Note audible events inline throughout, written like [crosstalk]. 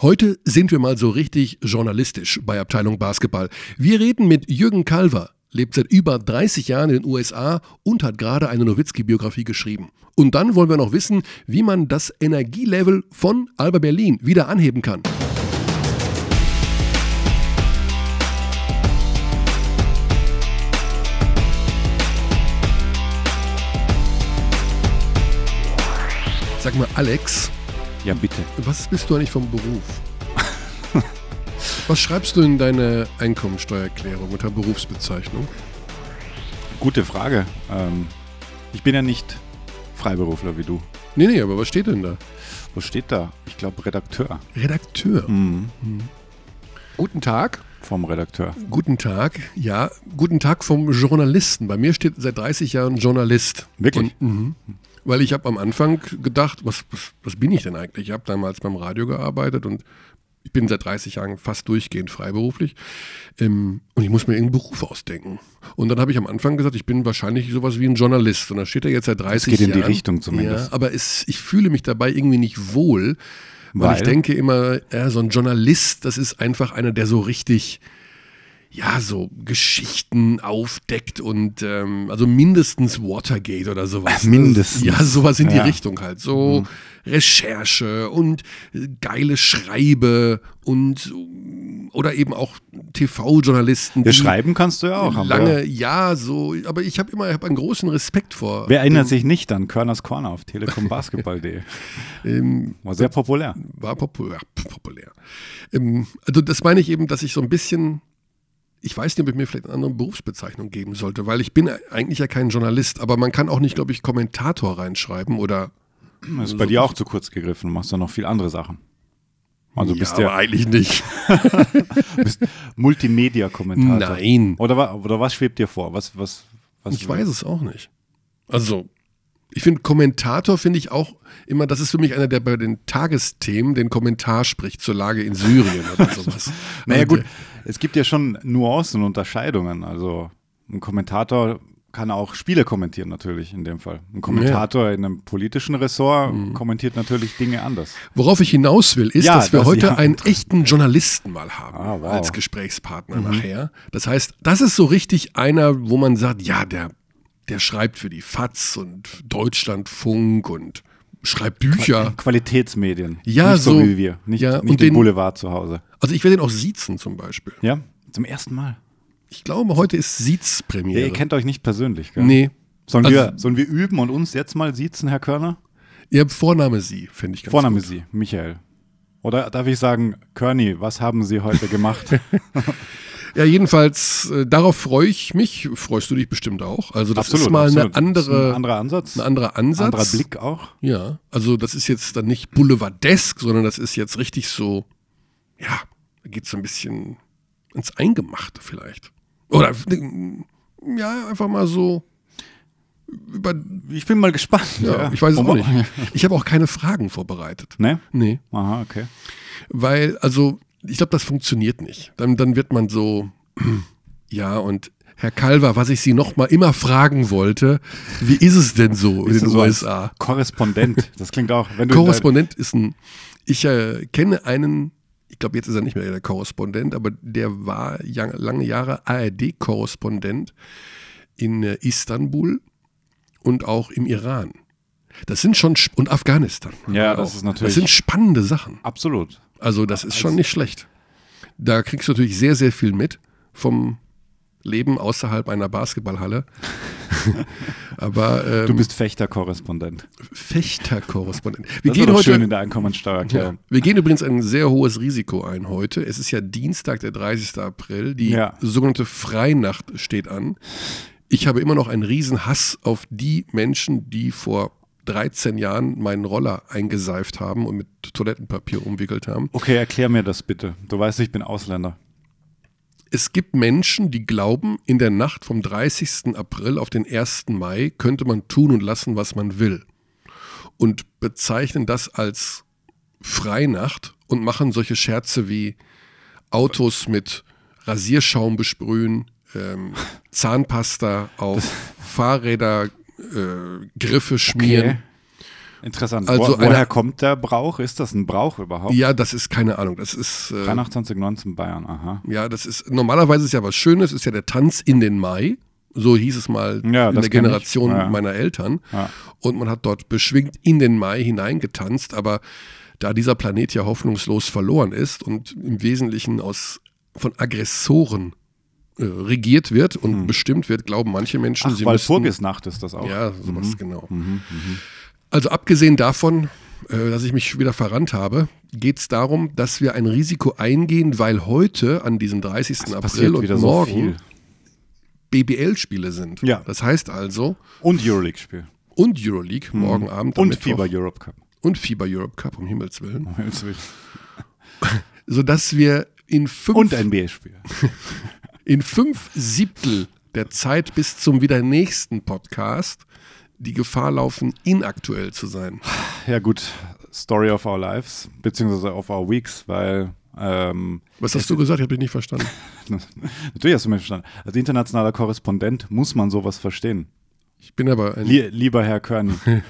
Heute sind wir mal so richtig journalistisch bei Abteilung Basketball. Wir reden mit Jürgen Kalver, lebt seit über 30 Jahren in den USA und hat gerade eine Nowitzki-Biografie geschrieben. Und dann wollen wir noch wissen, wie man das Energielevel von Alba Berlin wieder anheben kann. Sag mal, Alex, Ja, bitte. was bist du eigentlich vom Beruf? Was schreibst du in deine Einkommensteuererklärung unter Berufsbezeichnung? Gute Frage. Ähm, ich bin ja nicht Freiberufler wie du. Nee, nee, aber was steht denn da? Was steht da? Ich glaube Redakteur. Redakteur. Mhm. Guten Tag. Vom Redakteur. Guten Tag. Ja, guten Tag vom Journalisten. Bei mir steht seit 30 Jahren Journalist. Wirklich? Und, mhm. Weil ich habe am Anfang gedacht, was, was, was bin ich denn eigentlich? Ich habe damals beim Radio gearbeitet und ich bin seit 30 Jahren fast durchgehend freiberuflich. Ähm, und ich muss mir irgendeinen Beruf ausdenken. Und dann habe ich am Anfang gesagt, ich bin wahrscheinlich sowas wie ein Journalist. Und da steht er jetzt seit 30 geht in Jahren. die Richtung zumindest. Ja, aber es, ich fühle mich dabei irgendwie nicht wohl, weil, Weil? ich denke immer, ja, so ein Journalist, das ist einfach einer, der so richtig, ja, so Geschichten aufdeckt und ähm, also mindestens Watergate oder sowas. Mindestens. Ja, sowas in die Ja. Richtung halt. So Recherche und äh, geile Schreibe und oder eben auch TV-Journalisten. Ja, die schreiben kannst du ja auch. Lange, ja, so, aber ich habe immer ich hab einen großen Respekt vor. Wer erinnert sich nicht an Körners Corner auf telekombasketball.de? [laughs] Ähm, War sehr populär. war populär. populär. Ähm, also das meine ich eben, dass ich so ein bisschen, ich weiß nicht, ob ich mir vielleicht eine andere Berufsbezeichnung geben sollte, weil ich bin eigentlich ja kein Journalist, aber man kann auch nicht, glaube ich, Kommentator reinschreiben oder Das ist bei dir auch zu kurz gegriffen. Du machst ja noch viel andere Sachen. Also ja, bist aber ja eigentlich nicht. [laughs] bist Multimedia-Kommentator. Nein, Oder, oder was schwebt dir vor? Was, was, was ich weiß es auch nicht. Also ich finde Kommentator finde ich auch immer, das ist für mich einer, der bei den Tagesthemen den Kommentar spricht zur Lage in Syrien oder [laughs] sowas. Naja Also gut, es gibt ja schon Nuancen und Unterscheidungen. Also ein Kommentator kann auch Spiele kommentieren natürlich in dem Fall. Ein Kommentator in einem politischen Ressort Mhm. kommentiert natürlich Dinge anders. Worauf ich hinaus will, ist, Ja, dass wir das- heute ja. einen echten Journalisten mal haben Ah, wow. Mhm. als Gesprächspartner nachher. Das heißt, das ist so richtig einer, wo man sagt, ja, der, der schreibt für die FAZ und Deutschlandfunk und schreibt Bücher. Qualitätsmedien. Ja, nicht so, so- wie wir. Nicht, ja, nicht und den Boulevard zu Hause. Also ich werde ihn auch siezen zum Beispiel. Ja, zum ersten Mal. Ich glaube, heute ist Ja, Siez-Premiere. ihr kennt euch nicht persönlich, gell? nee. Sollen, Also- wir, sollen wir üben und uns jetzt mal siezen, Herr Körner? Ihr habt Vorname Sie, finde ich ganz Vorname gut. Sie, Michael. Oder darf ich sagen, Körny, was haben Sie heute gemacht? [laughs] Ja, jedenfalls, äh, darauf freue ich mich. Freust du dich bestimmt auch. Also das ist mal absolut. eine andere, ein anderer Ansatz. ein anderer Ansatz. anderer Blick auch. Ja, also das ist jetzt dann nicht boulevardesk, sondern das ist jetzt richtig so, ja, da geht so ein bisschen ins Eingemachte vielleicht. Oder, ja, einfach mal so über, Ich bin mal gespannt. ja, ich weiß es auch nicht. Ich habe auch keine Fragen vorbereitet. Ne? Nee, Aha, okay. weil, also, ich glaube, das funktioniert nicht. Dann, dann wird man so, [clears throat] ja, und Herr Calver, was ich Sie noch mal immer fragen wollte, wie ist es denn so in den so USA? Korrespondent. Das klingt auch. Wenn du Korrespondent ist ein, ich äh, kenne einen, ich glaube, jetzt ist er nicht mehr der Korrespondent, aber der war lange Jahre ARD-Korrespondent in äh, Istanbul und auch im Iran. Das sind schon, und Afghanistan. Ja, das ist natürlich- Das sind spannende Sachen. Absolut. Also, das ist schon nicht schlecht. Da kriegst du natürlich sehr, sehr viel mit vom Leben außerhalb einer Basketballhalle. [laughs] aber ähm, Du bist Fechter-Korrespondent. Fechter-Korrespondent. Wir Das gehen heute schön in der Einkommensteuererklärung. Ja. Wir gehen übrigens ein sehr hohes Risiko ein heute. Es ist ja Dienstag, der 30. April. Die Ja. sogenannte Freinacht steht an. Ich habe immer noch einen riesen Hass auf die Menschen, die vor 13 Jahren meinen Roller eingeseift haben und mit Toilettenpapier umwickelt haben. Okay, erklär mir das bitte. Du weißt, ich bin Ausländer. Es gibt Menschen, die glauben, in der Nacht vom 30. April auf den 1. Mai könnte man tun und lassen, was man will. Und bezeichnen das als Freinacht und machen solche Scherze wie Autos mit Rasierschaum besprühen, ähm, [laughs] Zahnpasta auf Fahrräder, äh, Griffe schmieren. Interessant. Also Wo, woher eine- kommt der Brauch? Ist das ein Brauch überhaupt? Ja, das ist keine Ahnung. Das ist. Äh, 83, 19 Bayern, aha. Ja, das ist normalerweise ist ja was Schönes, ist ja der Tanz in den Mai. So hieß es mal Ja, in der. Generation Ja. meiner Eltern. Ja. Und man hat dort beschwingt in den Mai hineingetanzt, aber da dieser Planet ja hoffnungslos verloren ist und im Wesentlichen aus von Aggressoren äh, regiert wird und bestimmt wird, glauben manche Menschen. Ach, sie weil müssten, Vorgesnacht ist das auch. ja, sowas genau. Mhm, Also abgesehen davon, äh, dass ich mich wieder verrannt habe, geht es darum, dass wir ein Risiko eingehen, weil heute an diesem 30. Es April und morgen so. BBL-Spiele sind. Ja. Das heißt also, Und Euroleague-Spiel. und Euroleague morgen Abend Und. FIBA Europe Cup. und FIBA Europe Cup, um Himmels Willen. Um Himmels Willen. [laughs] Sodass wir in fünf, Und NBA-Spiel. [laughs] in fünf Siebtel der Zeit bis zum wieder nächsten Podcast die Gefahr laufen, inaktuell zu sein. Ja gut, Story of our lives, beziehungsweise of our weeks, weil ähm, Was hast du gesagt? Ich habe dich nicht verstanden. [laughs] natürlich hast du mich verstanden. Als internationaler Korrespondent muss man sowas verstehen. Ich bin aber Lie lieber Herr Körny, [laughs]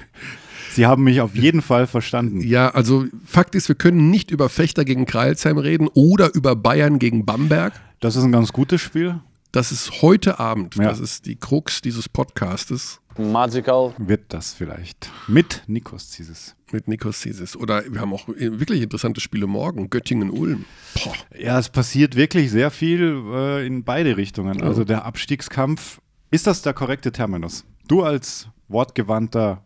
Sie haben mich auf jeden Fall verstanden. Ja, also Fakt ist, wir können nicht über Fechter gegen Kreilsheim reden oder über Bayern gegen Bamberg. Das ist ein ganz gutes Spiel. Das ist heute Abend. Ja. Das ist die Krux dieses Podcastes magical. Wird das vielleicht. Mit Nikos Zieses. mit Nikos Sisis. Oder wir haben auch wirklich interessante Spiele morgen. Göttingen-Ulm. Ja, es passiert wirklich sehr viel äh, in beide Richtungen. Also der Abstiegskampf, ist das der korrekte Terminus? Du als wortgewandter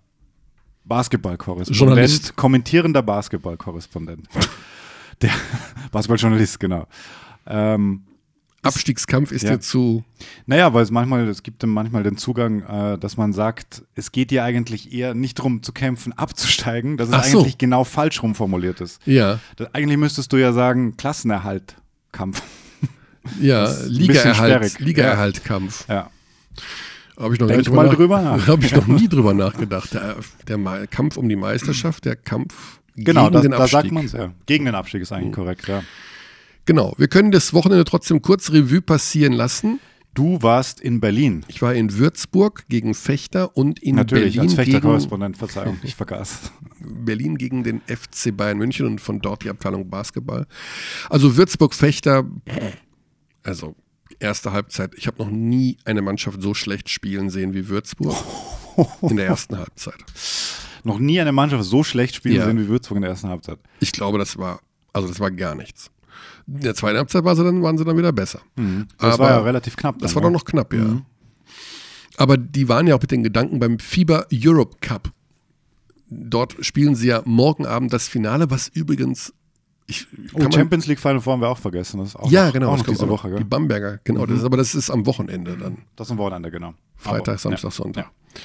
Basketballkorrespondent, Journalist. kommentierender Basketballkorrespondent. [laughs] der Basketballjournalist, genau. Ähm, Abstiegskampf ist Ja. dir zu. naja, weil es manchmal, es gibt manchmal den Zugang, äh, dass man sagt, es geht dir eigentlich eher nicht darum zu kämpfen, [laughs] abzusteigen, dass es Ach so. eigentlich genau falsch rum formuliert ist. Ja, Das, eigentlich müsstest du ja sagen, Klassenerhaltkampf. ja, Ligaerhalt. Ligaerhaltkampf. Ja. Habe ich noch Denk mal drüber nach. Habe ich noch nie drüber nachgedacht. Der, der Kampf um die Meisterschaft, der Kampf Genau, gegen das, den da Abstieg. sagt man es ja. Gegen den Abstieg ist eigentlich korrekt, ja. Genau, wir können das Wochenende trotzdem kurz Revue passieren lassen. Du warst in Berlin. Ich war in Würzburg gegen Fechter und in Natürlich, als Berlin gegen, Fechterkorrespondent, Verzeihung, ich vergaß. [laughs] Berlin gegen den FC Bayern München und von dort die Abteilung Basketball. Also Würzburg-Fechter, also erste Halbzeit. Ich habe noch nie eine Mannschaft so schlecht spielen sehen wie Würzburg [laughs] in der ersten Halbzeit. Noch nie eine Mannschaft so schlecht spielen Ja. sehen wie Würzburg in der ersten Halbzeit. Ich glaube, das war, also das war gar nichts. In der zweiten Halbzeit war sie dann, waren sie dann wieder besser. Das Aber war ja relativ knapp. Das dann, war ne? doch noch knapp, ja. Aber die waren ja auch mit den Gedanken beim FIBA Europe Cup. Dort spielen sie ja morgen Abend das Finale, was übrigens. Ich, Oh, Champions League Final Four haben wir auch vergessen. Das ist auch ja, noch, genau. Auch noch diese auch. Woche, Die gell? Bamberger, genau. Das ist, aber das ist am Wochenende dann. Das ist am Wochenende, genau. Freitag, Aber, Samstag, ja. Sonntag. Ja.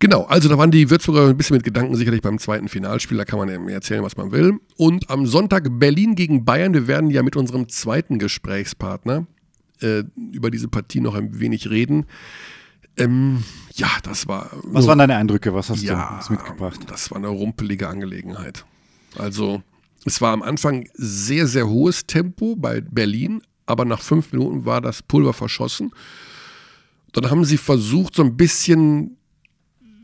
Genau, also da waren die Würzburger ein bisschen mit Gedanken sicherlich beim zweiten Finalspiel, da kann man ja erzählen, was man will. Und am Sonntag Berlin gegen Bayern, wir werden ja mit unserem zweiten Gesprächspartner äh, über diese Partie noch ein wenig reden. Ähm, ja, das war. Was waren deine Eindrücke? Was hast ja, du mitgebracht? Das war eine rumpelige Angelegenheit. Also, es war am Anfang sehr, sehr hohes Tempo bei Berlin, aber nach fünf Minuten war das Pulver verschossen. Dann haben sie versucht, so ein bisschen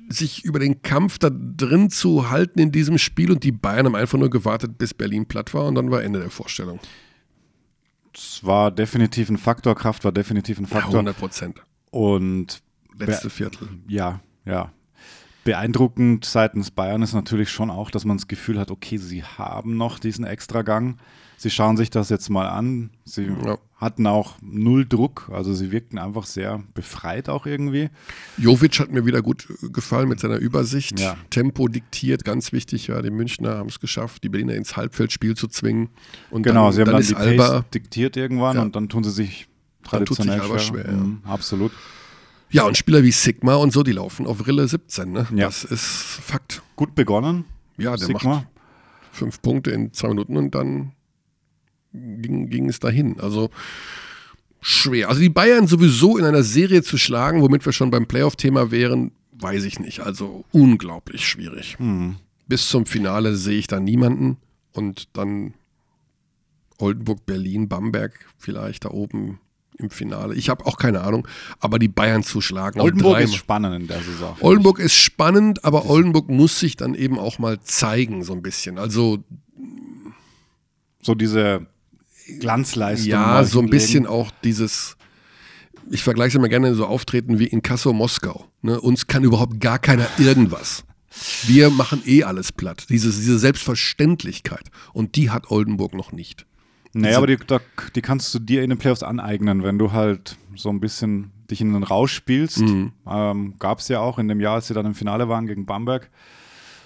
sich über den Kampf da drin zu halten in diesem Spiel und die Bayern haben einfach nur gewartet, bis Berlin platt war und dann war Ende der Vorstellung. Es war definitiv ein Faktor, Kraft war definitiv ein Ja, Faktor. 100 Prozent. Und Letzte Viertel. ja, ja. Beeindruckend seitens Bayern ist natürlich schon auch, dass man das Gefühl hat, okay, sie haben noch diesen Extragang. Sie schauen sich das jetzt mal an. Sie Ja. hatten auch null Druck, also sie wirkten einfach sehr befreit auch irgendwie. Jovic hat mir wieder gut gefallen mit seiner Übersicht. Ja. Tempo diktiert, ganz wichtig. Ja, die Münchner haben es geschafft, die Berliner ins Halbfeldspiel zu zwingen. Und Genau, dann, sie haben dann dann, die Alba. Pace diktiert irgendwann Ja. und dann tun sie sich Dann tut sich traditionell schwer. schwer. Mhm, absolut. Ja, und Spieler wie Sigma und so, die laufen auf Rille 17. Ne? Ja. Das ist Fakt. Gut begonnen. Ja, der Sigma. macht fünf Punkte in zwei Minuten und dann ging, ging es dahin. Also schwer. Also die Bayern sowieso in einer Serie zu schlagen, womit wir schon beim Playoff-Thema wären, weiß ich nicht. Also unglaublich schwierig. Mhm. Bis zum Finale sehe ich da niemanden und dann Oldenburg, Berlin, Bamberg vielleicht da oben im Finale. Ich habe auch keine Ahnung, aber die Bayern zu schlagen. Oldenburg ist spannend in der Saison. Oldenburg ist spannend, aber Oldenburg muss sich dann eben auch mal zeigen, so ein bisschen. Also So diese Glanzleistung. ja, so ein bisschen auch dieses, ich vergleiche es immer gerne so auftreten wie in Kassel Moskau. Ne? Uns kann überhaupt gar keiner irgendwas. Wir machen eh alles platt. Dieses, diese Selbstverständlichkeit. Und die hat Oldenburg noch nicht. Naja, aber die, die kannst du dir in den Playoffs aneignen, wenn du halt so ein bisschen dich in den Rausch spielst. Mhm. Ähm, Gab es ja auch in dem Jahr, als sie dann im Finale waren gegen Bamberg.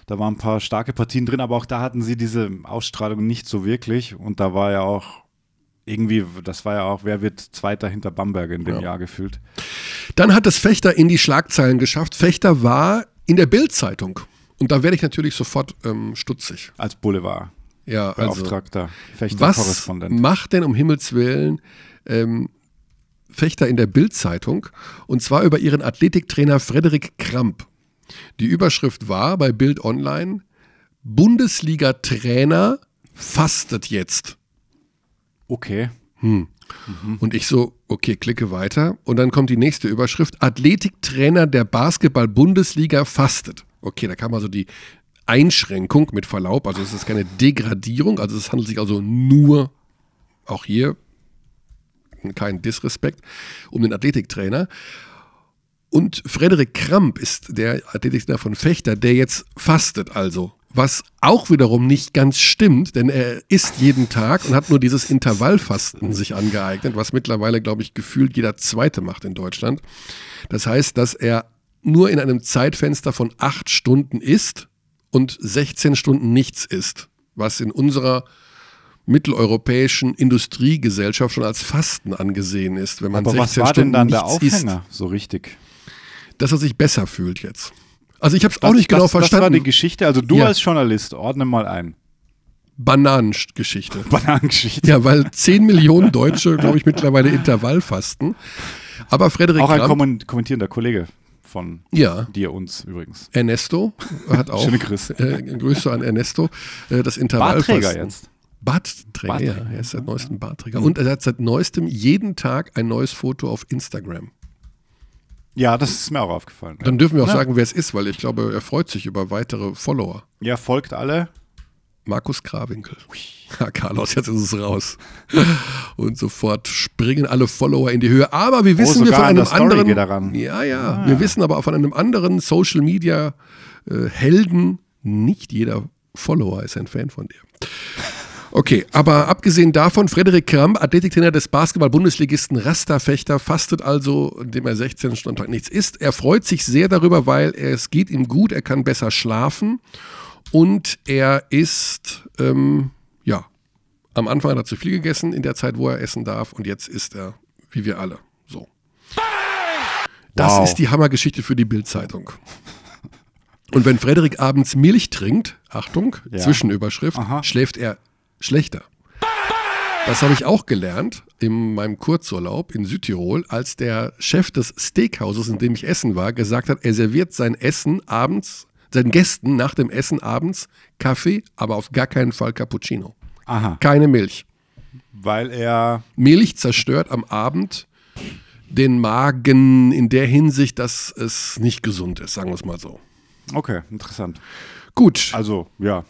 Da waren ein paar starke Partien drin, aber auch da hatten sie diese Ausstrahlung nicht so wirklich. Und da war ja auch irgendwie, das war ja auch, wer wird Zweiter hinter Bamberg in dem Ja. Jahr gefühlt. Dann hat es Fechter in die Schlagzeilen geschafft. Fechter war in der Bild-Zeitung. Und da werde ich natürlich sofort ähm, stutzig. Als Boulevard. Ja, also, Beauftragter, was Fechter-Korrespondent. macht denn um Himmels Willen ähm, Fechter in der Bild-Zeitung? Und zwar über ihren Athletiktrainer Frederik Kramp. Die Überschrift war bei Bild Online: Bundesliga-Trainer fastet jetzt. Okay. Und ich so, okay, klicke weiter. Und dann kommt die nächste Überschrift: Athletiktrainer der Basketball-Bundesliga fastet. Okay, da kam also die Einschränkung mit Verlaub. Also es ist keine Degradierung. Also es handelt sich also nur, auch hier, kein Disrespekt, um den Athletiktrainer. Und Frederik Kramp ist der Athletiktrainer von Fechter, der jetzt fastet also. Was auch wiederum nicht ganz stimmt, denn er isst jeden Tag und hat nur dieses Intervallfasten sich angeeignet, was mittlerweile, glaube ich, gefühlt jeder Zweite macht in Deutschland. Das heißt, dass er nur in einem Zeitfenster von acht Stunden isst und 16 Stunden nichts isst, was in unserer mitteleuropäischen Industriegesellschaft schon als Fasten angesehen ist, wenn man Aber 16 was war Stunden denn dann der nichts isst Aufhänger so richtig? dass er sich besser fühlt jetzt. Also ich habe es auch Das- nicht genau das, Das war verstanden. die Geschichte. Also du Ja. als Journalist, ordne mal ein. Bananengeschichte. [laughs] Bananengeschichte. Ja, weil 10 Millionen Deutsche, glaube ich, mittlerweile Intervallfasten. Aber Frederik Auch ein Kramp, kommen- kommentierender Kollege von ja, dir, uns übrigens. Ernesto hat auch. [laughs] Schöne Grüße. Äh, Grüße an Ernesto. Äh, das Intervallfasten. Bartträger jetzt. Bartträger, ja, Bartträger. er ist seit neuestem Bartträger. Und er hat seit neuestem jeden Tag ein neues Foto auf Instagram. Ja, das ist mir auch aufgefallen. Dann dürfen wir auch Ja. sagen, wer es ist, weil ich glaube, er freut sich über weitere Follower. Ja, folgt alle. Markus Krawinkel. [laughs] Ja, Carlos, jetzt ist es raus. Und sofort springen alle Follower in die Höhe. Aber wir wissen wir sogar von einem anderen. er. Ja, ja. Ah. Wir wissen aber auch von einem anderen Social Media äh, Helden. Nicht jeder Follower ist ein Fan von dir. Okay, aber abgesehen davon, Frederik Kramp, Athletiktrainer des Basketball-Bundesligisten Rasterfechter, fastet also, indem er 16 Stunden am Tag nichts isst. Er freut sich sehr darüber, weil es geht ihm gut, er kann besser schlafen und er ist, ähm, ja, am Anfang hat er zu viel gegessen in der Zeit, wo er essen darf und jetzt isst er, wie wir alle, so. Das Wow. ist die Hammergeschichte für die Bildzeitung. Und wenn Frederik abends Milch trinkt, Achtung, Ja. Zwischenüberschrift, Aha. schläft er schlechter. Das habe ich auch gelernt in meinem Kurzurlaub in Südtirol, als der Chef des Steakhauses, in dem ich essen war, gesagt hat, er serviert sein Essen abends, seinen Gästen nach dem Essen abends Kaffee, aber auf gar keinen Fall Cappuccino. Aha. Keine Milch. Weil er. Milch zerstört am Abend den Magen in der Hinsicht, dass es nicht gesund ist, sagen wir es mal so. Okay, interessant. Gut, Also, ja.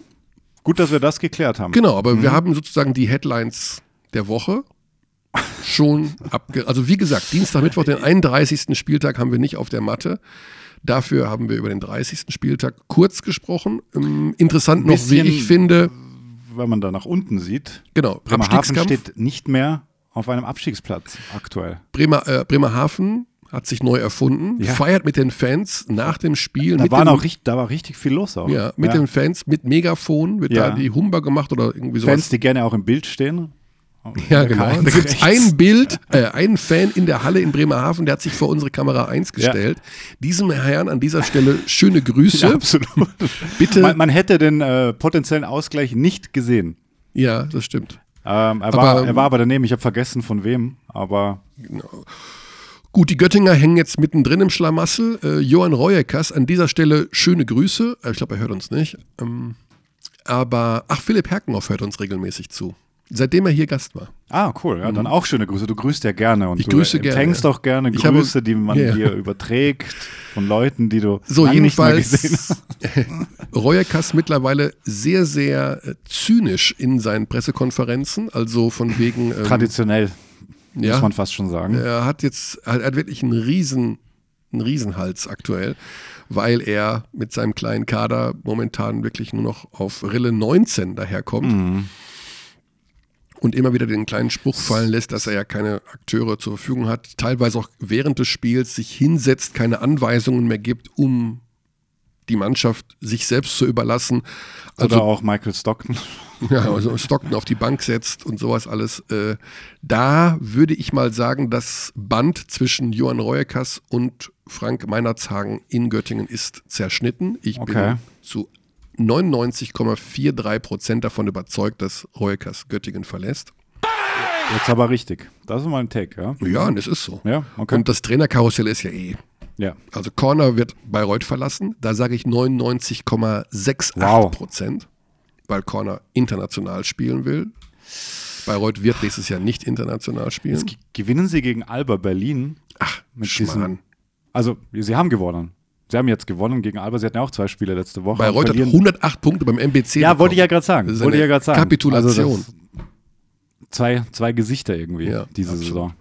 Gut, dass wir das geklärt haben. genau, aber wir haben sozusagen die Headlines der Woche schon [laughs] abge... Also wie gesagt, Dienstag, Mittwoch, den 31. Spieltag haben wir nicht auf der Matte. Dafür haben wir über den 30. Spieltag kurz gesprochen. Ähm, Interessant noch, wie ich finde, Wenn man da nach unten sieht, genau, Bremerhaven steht nicht mehr auf einem Abstiegsplatz aktuell. Bremer, äh, Bremerhaven hat sich neu erfunden, Ja. feiert mit den Fans nach dem Spiel. Da, mit waren dem, auch richtig, da war richtig viel los auch. Ja, mit den Fans, mit Megafon wird Ja. da die Humba gemacht oder irgendwie sowas. Fans, die gerne auch im Bild stehen. Ja, genau. Da gibt es ein Bild, äh, einen Fan in der Halle in Bremerhaven, der hat sich vor unsere Kamera 1 gestellt. Diesem Herrn an dieser Stelle schöne Grüße. Ja, absolut. Bitte. Man, man hätte den äh, potenziellen Ausgleich nicht gesehen. ja, das stimmt. Ähm, er, Aber, war, ähm, er war aber daneben, ich habe vergessen von wem, aber Gut, die Göttinger hängen jetzt mittendrin im Schlamassel. Äh, Johann Reueckers, an dieser Stelle schöne Grüße. Äh, ich glaube, er hört uns nicht. Ähm, aber, ach, Philipp Herkenhoff hört uns regelmäßig zu. Seitdem er hier Gast war. Ah, cool. Ja, dann auch schöne Grüße. Du grüßt ja gerne und Mhm. Ich du grüße gerne, empfängst auch gerne Ich habe- Grüße, die man Ja. dir überträgt von Leuten, die du So, lange nicht mehr gesehen jedenfalls [laughs] Reuerkas mittlerweile sehr, sehr äh, zynisch in seinen Pressekonferenzen. Also von wegen. Ähm, Traditionell, ja, muss man fast schon sagen. er hat jetzt er hat wirklich einen riesen, einen Riesenhals aktuell, weil er mit seinem kleinen Kader momentan wirklich nur noch auf Rille 19 daherkommt. Mhm. Und immer wieder den kleinen Spruch fallen lässt, dass er ja keine Akteure zur Verfügung hat, teilweise auch während des Spiels sich hinsetzt, keine Anweisungen mehr gibt, um die Mannschaft sich selbst zu überlassen. Also Oder auch Michael Stockton. [laughs] ja, also Stockton auf die Bank setzt und sowas alles. Äh, da würde ich mal sagen, das Band zwischen Johann Reuekas und Frank Meinerzhagen in Göttingen ist zerschnitten. Ich Okay. bin zu 99,43 Prozent davon überzeugt, dass Reuekas Göttingen verlässt. Jetzt aber richtig. Das ist mal ein Take, ja? Ja, und es ist so. Ja, okay. Und das Trainerkarussell ist ja eh. ja. Also Corner wird Bayreuth verlassen. Da sage ich 99,68 Wow. Prozent, weil Corner international spielen will. Bayreuth wird nächstes Jahr nicht international spielen. Jetzt ge- gewinnen sie gegen Alba Berlin. Ach, mit Schmarrn. Also, sie haben gewonnen. Sie haben jetzt gewonnen gegen Alba. Sie hatten ja auch zwei Spiele letzte Woche. Und hat verlieren- 108 Punkte beim MBC. Ja, wollte ich ja bekommen. gerade sagen. Das ist wollte ich ja gerade sagen. Kapitulation. Also zwei, zwei Gesichter irgendwie Ja, diese absolut. Saison.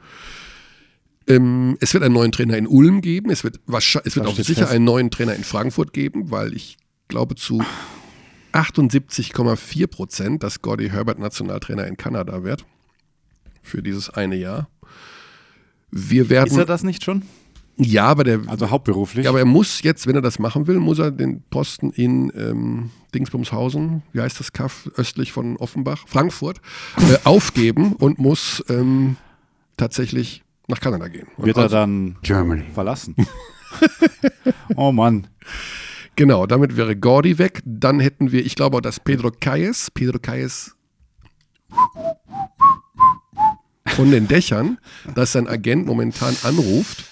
Ähm, es wird einen neuen Trainer in Ulm geben. Es wird, wahrscheinlich, es wird auch sicher fest. einen neuen Trainer in Frankfurt geben, weil ich glaube zu 78,4 Prozent, dass Gordy Herbert Nationaltrainer in Kanada wird. Für dieses eine Jahr. Wir werden. Ist er das nicht schon? Ja, aber der. Also hauptberuflich? ja, aber er muss jetzt, wenn er das machen will, muss er den Posten in ähm, Dingsbumshausen, wie heißt das Kaff, östlich von Offenbach, Frankfurt, äh, [laughs] aufgeben und muss ähm, tatsächlich nach Kanada gehen. Und Wird er also- dann Germany. verlassen? [laughs] oh Mann. Genau, damit wäre Gordy weg. Dann hätten wir, ich glaube, auch, dass Pedro Calles, Pedro Calles von den Dächern, dass sein Agent momentan anruft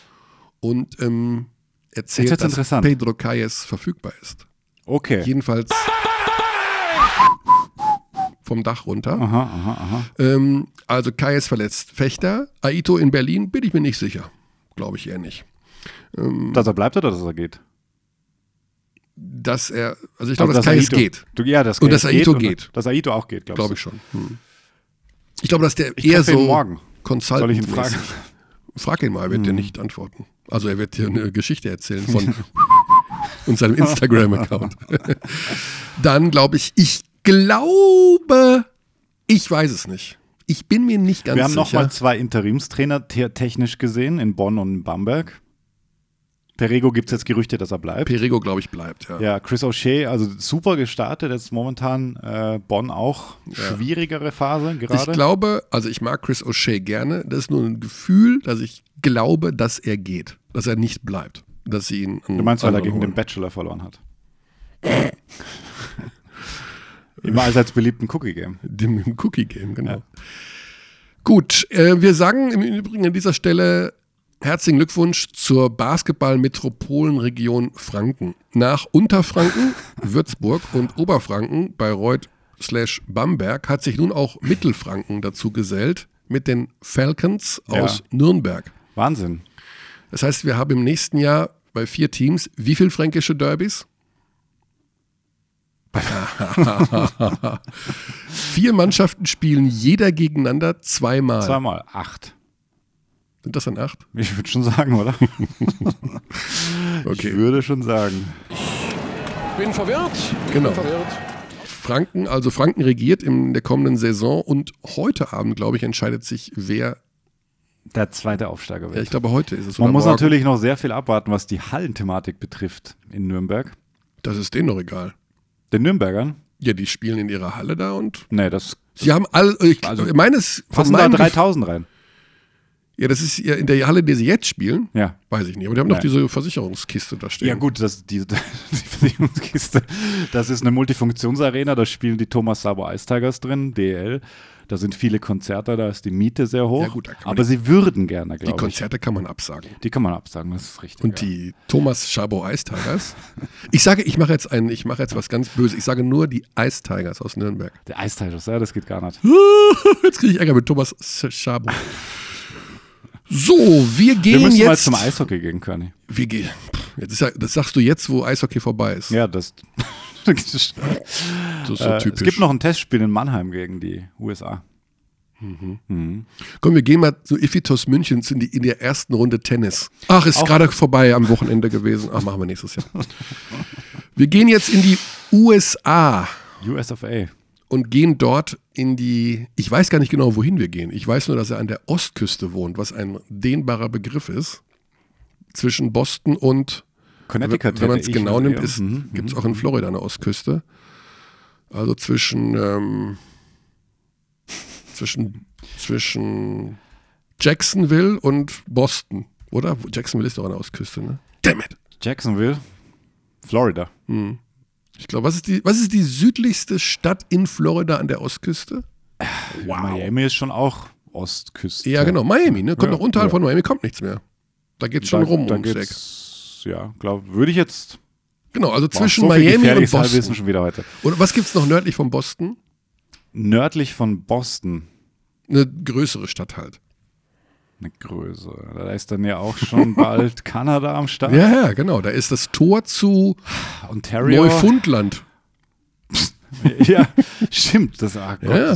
und ähm, erzählt, dass. Pedro Calles verfügbar ist. Okay. Jedenfalls vom Dach runter. Aha, aha, aha. Ähm, also Calles verletzt Fechter. Aito in Berlin bin ich mir nicht sicher. Glaube ich eher nicht. Dass er bleibt oder dass er geht? Dass er, also ich glaube, Also, dass Calles geht. Du, ja, dass Und dass Aito und geht. Dass Aito auch geht, Glaube glaube ich schon. Hm. Ich glaube, dass der Ich eher so morgen. Soll ich ihn fragen? Frag ihn mal, er wird dir nicht antworten. Also er wird dir eine Geschichte erzählen von [laughs] und seinem Instagram-Account. [laughs] Dann glaube ich, ich glaube, ich weiß es nicht. Ich bin mir nicht ganz Wir haben sicher. nochmal zwei Interimstrainer te technisch gesehen in Bonn und in Bamberg. Perego gibt es jetzt Gerüchte, dass er bleibt. Perego, glaube ich, bleibt. Ja. Ja, Chris O'Shea, also super gestartet, jetzt momentan äh, Bonn auch schwierigere Phase Ich gerade. glaube, also ich mag Chris O'Shea gerne. Das ist nur ein Gefühl, dass ich glaube, dass er geht, dass er nicht bleibt. Dass sie ihn Du meinst, weil er gegen den. Bachelor verloren hat? Immer als als beliebten Cookie-Game. Dem Cookie Game, genau. Gut, äh, wir sagen im Übrigen an dieser Stelle herzlichen Glückwunsch zur Basketball-Metropolenregion Franken. Nach Unterfranken, [laughs] Würzburg und Oberfranken, Bayreuth slash Bamberg, hat sich nun auch Mittelfranken dazu gesellt mit den Falcons Ja. aus Nürnberg. Wahnsinn. Das heißt, wir haben im nächsten Jahr bei vier Teams wie viel fränkische Derbys? [laughs] vier Mannschaften spielen jeder gegeneinander zweimal. Zweimal acht. Sind das dann acht? Ich [laughs] würde schon sagen, oder? Ich Okay, würde schon sagen. Bin verwirrt. genau. Verwirrt. Franken, also Franken regiert in der kommenden Saison und heute Abend, glaube ich, entscheidet sich, wer. Der zweite Aufsteiger Ja, wird. ich glaube, heute ist es. Man muss morgen. natürlich noch sehr viel abwarten, was die Hallenthematik betrifft in Nürnberg. Das ist denen doch egal. Den Nürnbergern? Ja, die spielen in ihrer Halle da und Nee, das sie haben all. Ich, Also, meines. Passen da meinem Gef- 3000 rein. ja, das ist ja in der Halle, in der sie jetzt spielen. Ja. Weiß ich nicht. Aber die haben noch Nein. diese Versicherungskiste da stehen. Ja gut, das, die, [laughs] die Versicherungskiste, das ist eine Multifunktionsarena, da spielen die Thomas Sabo Ice Tigers drin, DL. Da sind viele Konzerte, da ist die Miete sehr hoch. Ja, gut, aber die- sie würden gerne, Die glaube ich. Konzerte kann man absagen. Die kann man absagen, das ist richtig. Und ja. die Thomas Schabo Ice Tigers. [laughs] Ich sage, ich mache jetzt einen, ich mache jetzt was ganz Böses. Ich sage nur die Ice Tigers aus Nürnberg. Der Eistigers, ja, das geht gar nicht. [laughs] Jetzt kriege ich Ärger mit Thomas Schabo. So, wir Wir gehen mal jetzt. zum Eishockey gehen, Körny. wir gehen. Pff, Jetzt ist ja, das sagst du jetzt, wo Eishockey vorbei ist. Ja, das. [laughs] Das ist so äh, es typisch. gibt noch ein Testspiel in Mannheim gegen die USA. Komm, wir gehen mal zu Iphitos München in, die, in der ersten Runde Tennis. Ach, ist gerade vorbei am Wochenende gewesen. Ach, machen wir nächstes Jahr. [laughs] Wir gehen jetzt in die USA US of A. und gehen dort in die, ich weiß gar nicht genau, wohin wir gehen. Ich weiß nur, dass er an der Ostküste wohnt, was ein dehnbarer Begriff ist. Zwischen Boston und, Connecticut. wenn man es genau nimmt, eher. ist, Mhm. gibt es auch in Florida eine Ostküste. Also zwischen, ähm, zwischen, zwischen Jacksonville und Boston, oder? Jacksonville ist doch an der Ostküste, ne? Damn it! Jacksonville, Florida. Ich glaube, was, ist die- was ist die südlichste Stadt in Florida an der Ostküste? Miami ist schon auch Ostküste. Ja, genau, Miami, ne? Kommt Ja, noch unterhalb ja. von Miami, kommt nichts mehr. Da geht's schon da, rum da ums Eck. Ja, glaube würde ich jetzt. Genau, also Boah, zwischen so Miami und Boston. schon wieder heute. Und was gibt's noch nördlich von Boston? Nördlich von Boston. Eine größere Stadt halt. Eine Größe. Da ist dann ja auch schon [laughs] bald Kanada am Start. Ja, ja, genau. Da ist das Tor zu Ontario. Neufundland. [laughs] ja, stimmt. Das, ah, Gott, Ja.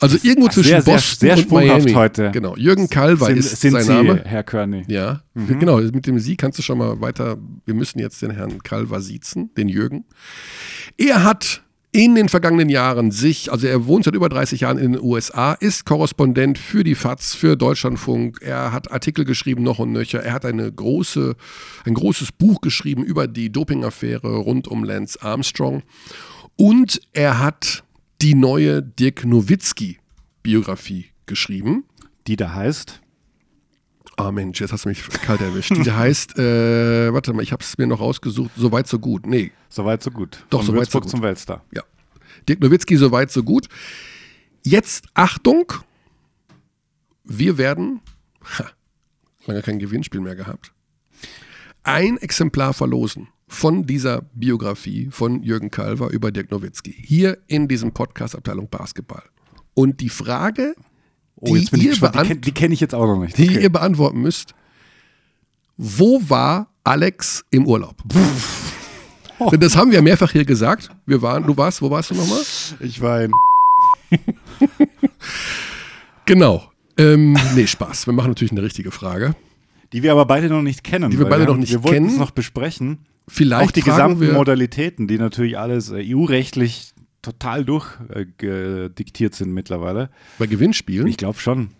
Also irgendwo Ach, zwischen sehr, sehr- Boston sehr und sprunghaft Miami. heute. Genau. Jürgen Kalver sind, ist sind sein Sie, Name. Herr Körny. Ja, Mhm. genau. Mit dem Sie kannst du schon mal weiter. Wir müssen jetzt den Herrn Kalver siezen, den Jürgen. Er hat in den vergangenen Jahren sich, also er wohnt seit über 30 Jahren in den USA, ist Korrespondent für die FAZ, für Deutschlandfunk. Er hat Artikel geschrieben, noch und nöcher. Er hat eine große, ein großes Buch geschrieben über die Dopingaffäre rund um Lance Armstrong. Und er hat die neue Dirk Nowitzki-Biografie geschrieben. Die da heißt. Ah Mensch, jetzt hast du mich kalt erwischt. Die heißt, äh, warte mal, ich habe es mir noch rausgesucht. Soweit so gut. Nee, Soweit so gut. Doch, Von soweit so gut. zum Weltstar. ja. Dirk Nowitzki, soweit so gut. Jetzt Achtung, wir werden, ha, lange kein Gewinnspiel mehr gehabt, ein Exemplar verlosen von dieser Biografie von Jürgen Kalver über Dirk Nowitzki. Hier in diesem Podcast Abteilung Basketball. Und die Frage, Oh, die, jetzt bin ich ihr. Die beant- kenne kenn ich jetzt auch noch nicht. die Okay. ihr beantworten müsst, wo war Alex im Urlaub? Denn das haben wir ja mehrfach hier gesagt. Wir waren, du warst, wo warst du nochmal? Ich war in. [laughs] Genau. Ähm, nee, Spaß. Wir machen natürlich eine richtige Frage. Die wir aber beide noch nicht kennen. Die wir beide haben- noch nicht Wir wollten kennen. es noch besprechen. Vielleicht auch die gesamten wir, Modalitäten, die natürlich alles äh, EU-rechtlich total durchdiktiert sind mittlerweile. bei Gewinnspielen. Ich glaube schon.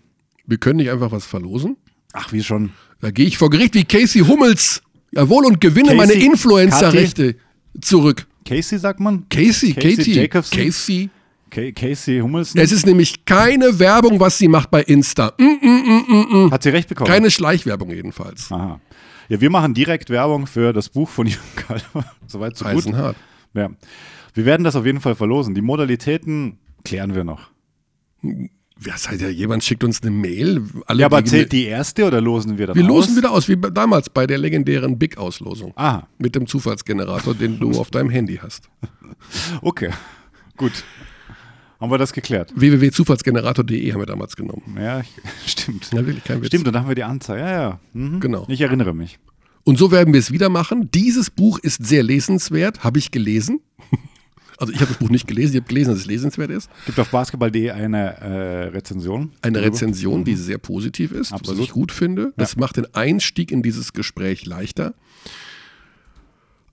Wir können nicht einfach was verlosen. Ach, wie schon. Da gehe ich vor Gericht wie Casey Hummels. Jawohl, und gewinne Casey, meine Influencer-Rechte zurück. Casey sagt man? Casey, Casey Katie, Jacobson? Casey. Ca- Casey Hummelsen. Es ist nämlich keine Werbung, was sie macht bei Insta. Mm, Hat sie recht bekommen? Keine Schleichwerbung jedenfalls. Aha. Ja, wir machen direkt Werbung für das Buch von [laughs] Jürgen Kalver. Soweit so gut. Eisenhart. Ja. Wir werden das auf jeden Fall verlosen. Die Modalitäten klären wir noch. Was halt ja, jemand schickt uns eine Mail. Alle Ja, aber zählt die erste oder losen wir dann Wir aus? losen wieder aus, wie damals bei der legendären Big-Auslosung. Aha, Mit dem Zufallsgenerator, den du [laughs] auf deinem Handy hast. okay. Gut. Haben wir das geklärt? www.zufallsgenerator.de haben wir damals genommen. Ja, ich, [laughs] stimmt. Ja, wirklich, kein Witz. Stimmt, und dann haben wir die Anzeige. Ja, ja. Mhm. Genau. Ich erinnere mich. Und so werden wir es wieder machen. Dieses Buch ist sehr lesenswert, habe ich gelesen. [laughs] Also ich habe das Buch nicht gelesen, ich habe gelesen, dass es lesenswert ist. Gibt auf basketball.de eine äh, Rezension. Eine darüber. Rezension, die sehr positiv ist, was Absolut. ich gut finde. Das macht den Einstieg in dieses Gespräch leichter.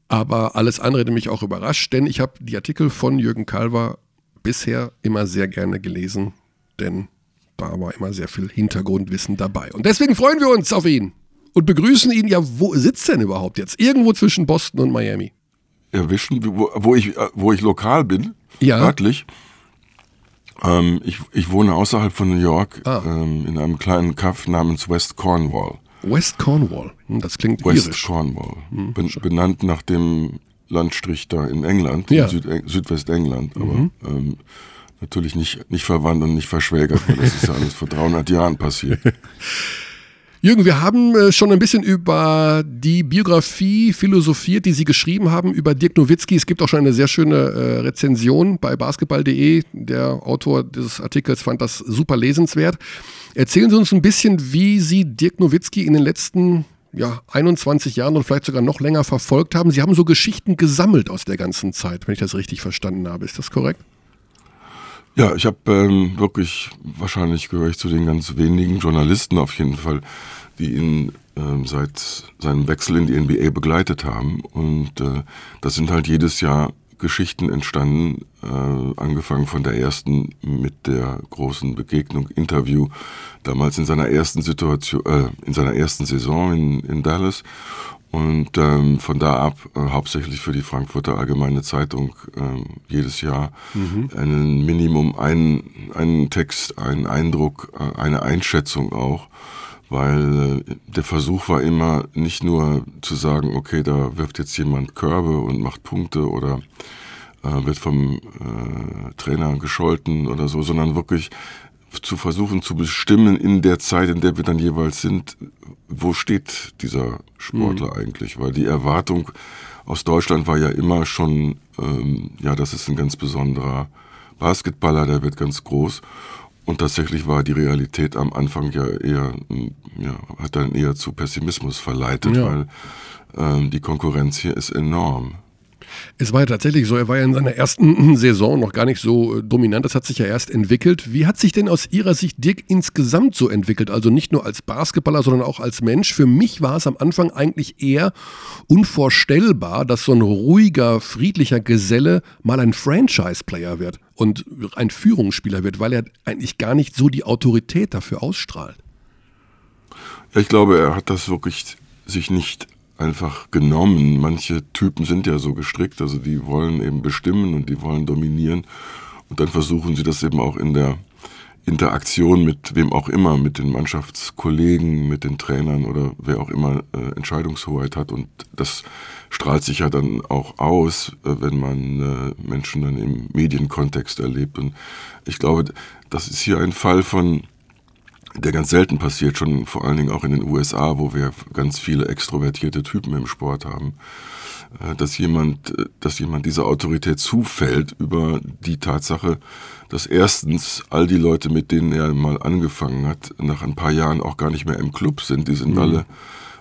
Aber alles andere hat mich auch überrascht, denn ich habe die Artikel von Jürgen Kalver bisher immer sehr gerne gelesen, denn da war immer sehr viel Hintergrundwissen dabei. Und deswegen freuen wir uns auf ihn und begrüßen ihn. Ja, wo sitzt denn überhaupt jetzt? Irgendwo zwischen Boston und Miami. erwischen, wo, wo, ich, äh, wo ich lokal bin, Ja. örtlich. Ähm, ich, ich wohne außerhalb von New York Ah. ähm, in einem kleinen Kaff namens West Cornwall. West Cornwall. Hm, Das klingt West irisch. Cornwall. Ben, benannt nach dem Landstrich da in England, Ja. Mhm. in Süd Südwestengland. Aber ähm, natürlich nicht, nicht verwandt und nicht verschwägert, weil das ist ja alles vor 300 Jahren passiert. [laughs] Jürgen, wir haben äh, schon ein bisschen über die Biografie philosophiert, die Sie geschrieben haben, über Dirk Nowitzki. Es gibt auch schon eine sehr schöne äh, Rezension bei basketball.de. Der Autor dieses Artikels fand das super lesenswert. Erzählen Sie uns ein bisschen, wie Sie Dirk Nowitzki in den letzten ja, 21 Jahren und vielleicht sogar noch länger verfolgt haben. Sie haben so Geschichten gesammelt aus der ganzen Zeit, wenn ich das richtig verstanden habe. Ist das korrekt? Ja, ich habe ähm, wirklich, wahrscheinlich gehöre ich zu den ganz wenigen Journalisten auf jeden Fall, die ihn ähm, seit seinem Wechsel in die NBA begleitet haben. Und äh, das sind halt jedes Jahr Geschichten entstanden, äh, angefangen von der ersten mit der großen Begegnung, Interview, damals in seiner ersten Situation, äh, in seiner ersten Saison in, in Dallas und ähm, von da ab äh, hauptsächlich für die Frankfurter Allgemeine Zeitung äh, jedes Jahr mhm. ein Minimum einen, einen Text, einen Eindruck, äh, eine Einschätzung auch, weil äh, der Versuch war immer nicht nur zu sagen, okay, da wirft jetzt jemand Körbe und macht Punkte oder äh, wird vom äh, Trainer gescholten oder so, sondern wirklich zu versuchen zu bestimmen in der Zeit, in der wir dann jeweils sind, wo steht dieser Sportler mhm. eigentlich? Weil die Erwartung aus Deutschland war ja immer schon, ähm, ja, das ist ein ganz besonderer Basketballer, der wird ganz groß. Und tatsächlich war die Realität am Anfang ja eher, ja, hat dann eher zu Pessimismus verleitet, ja. weil ähm, die Konkurrenz hier ist enorm. Es war ja tatsächlich so, er war ja in seiner ersten [clears throat] Saison noch gar nicht so äh, dominant, das hat sich ja erst entwickelt. Wie hat sich denn aus Ihrer Sicht Dirk insgesamt so entwickelt? Also nicht nur als Basketballer, sondern auch als Mensch. Für mich war es am Anfang eigentlich eher unvorstellbar, dass so ein ruhiger, friedlicher Geselle mal ein Franchise-Player wird und ein Führungsspieler wird, weil er eigentlich gar nicht so die Autorität dafür ausstrahlt. Ich glaube, er hat das wirklich sich nicht einfach genommen. Manche Typen sind ja so gestrickt, also die wollen eben bestimmen und die wollen dominieren. Und dann versuchen sie das eben auch in der Interaktion mit wem auch immer, mit den Mannschaftskollegen, mit den Trainern oder wer auch immer äh, Entscheidungshoheit hat. Und das strahlt sich ja dann auch aus, äh, wenn man äh, Menschen dann im Medienkontext erlebt. Und ich glaube, das ist hier ein Fall von der ganz selten passiert, schon vor allen Dingen auch in den USA, wo wir ganz viele extrovertierte Typen im Sport haben, äh, dass jemand, äh, dass jemand dieser Autorität zufällt über die Tatsache, dass erstens all die Leute, mit denen er mal angefangen hat, nach ein paar Jahren auch gar nicht mehr im Club sind. Die sind mhm. alle,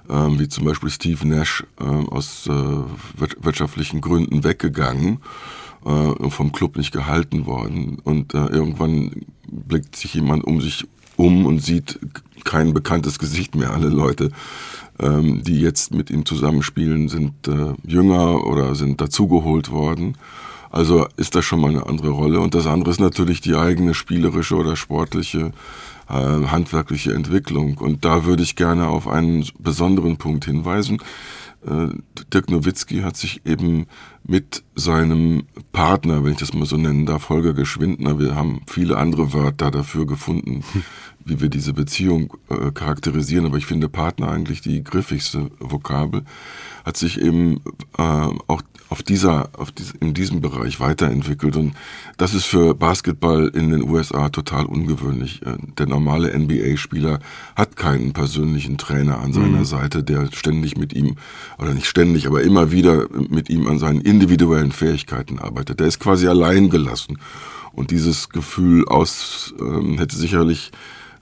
ähm, wie zum Beispiel Steve Nash, äh, aus äh, wirtschaftlichen Gründen weggegangen äh, vom Club nicht gehalten worden. Und äh, irgendwann blickt sich jemand um sich um und sieht kein bekanntes Gesicht mehr. Alle Leute, ähm, die jetzt mit ihm zusammenspielen, sind äh, jünger oder sind dazugeholt worden. Also ist das schon mal eine andere Rolle. Und das andere ist natürlich die eigene spielerische oder sportliche, äh, handwerkliche Entwicklung. Und da würde ich gerne auf einen besonderen Punkt hinweisen. Äh, Dirk Nowitzki hat sich eben mit seinem Partner, wenn ich das mal so nennen darf, Holger Geschwindner, wir haben viele andere Wörter dafür gefunden, wie wir diese Beziehung äh, charakterisieren, aber ich finde Partner eigentlich die griffigste Vokabel, hat sich eben äh, auch auf dieser, auf dies, in diesem Bereich weiterentwickelt. Und das ist für Basketball in den USA total ungewöhnlich. Äh, der normale NBA-Spieler hat keinen persönlichen Trainer an seiner mhm. Seite, der ständig mit ihm, oder nicht ständig, aber immer wieder mit ihm an seinen individuellen Fähigkeiten arbeitet. Der ist quasi allein gelassen. Und dieses Gefühl aus ähm, hätte sicherlich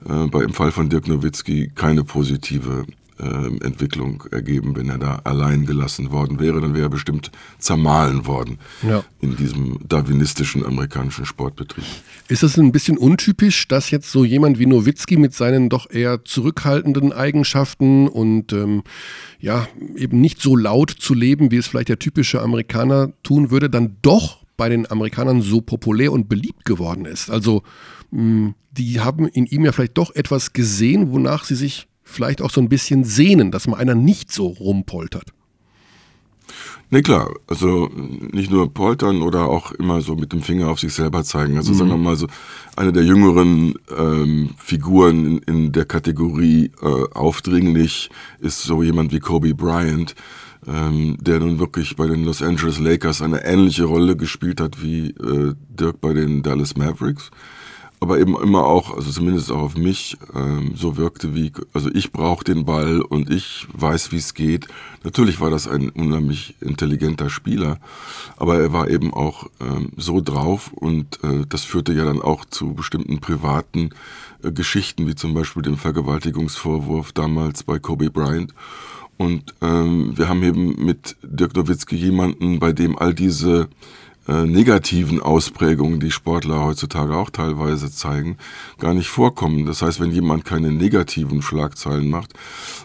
äh, bei im Fall von Dirk Nowitzki keine positive Entwicklung ergeben, wenn er da allein gelassen worden wäre, dann wäre er bestimmt zermahlen worden ja. in diesem darwinistischen amerikanischen Sportbetrieb. Ist es ein bisschen untypisch, dass jetzt so jemand wie Nowitzki mit seinen doch eher zurückhaltenden Eigenschaften und ähm, ja, eben nicht so laut zu leben, wie es vielleicht der typische Amerikaner tun würde, dann doch bei den Amerikanern so populär und beliebt geworden ist? Also mh, die haben in ihm ja vielleicht doch etwas gesehen, wonach sie sich vielleicht auch so ein bisschen sehnen, dass mal einer nicht so rumpoltert. Ne, klar, also nicht nur poltern oder auch immer so mit dem Finger auf sich selber zeigen. Also mhm. sagen wir mal so, eine der jüngeren ähm, Figuren in, in, der Kategorie äh, aufdringlich ist so jemand wie Kobe Bryant, ähm, der nun wirklich bei den Los Angeles Lakers eine ähnliche Rolle gespielt hat wie äh, Dirk bei den Dallas Mavericks aber eben immer auch, also zumindest auch auf mich, ähm, so wirkte wie, also ich brauche den Ball und ich weiß, wie es geht. Natürlich war das ein unheimlich intelligenter Spieler, aber er war eben auch ähm, so drauf und äh, das führte ja dann auch zu bestimmten privaten äh, Geschichten, wie zum Beispiel dem Vergewaltigungsvorwurf damals bei Kobe Bryant. Und ähm, wir haben eben mit Dirk Nowitzki jemanden, bei dem all diese äh, negativen Ausprägungen, die Sportler heutzutage auch teilweise zeigen, gar nicht vorkommen. Das heißt, wenn jemand keine negativen Schlagzeilen macht,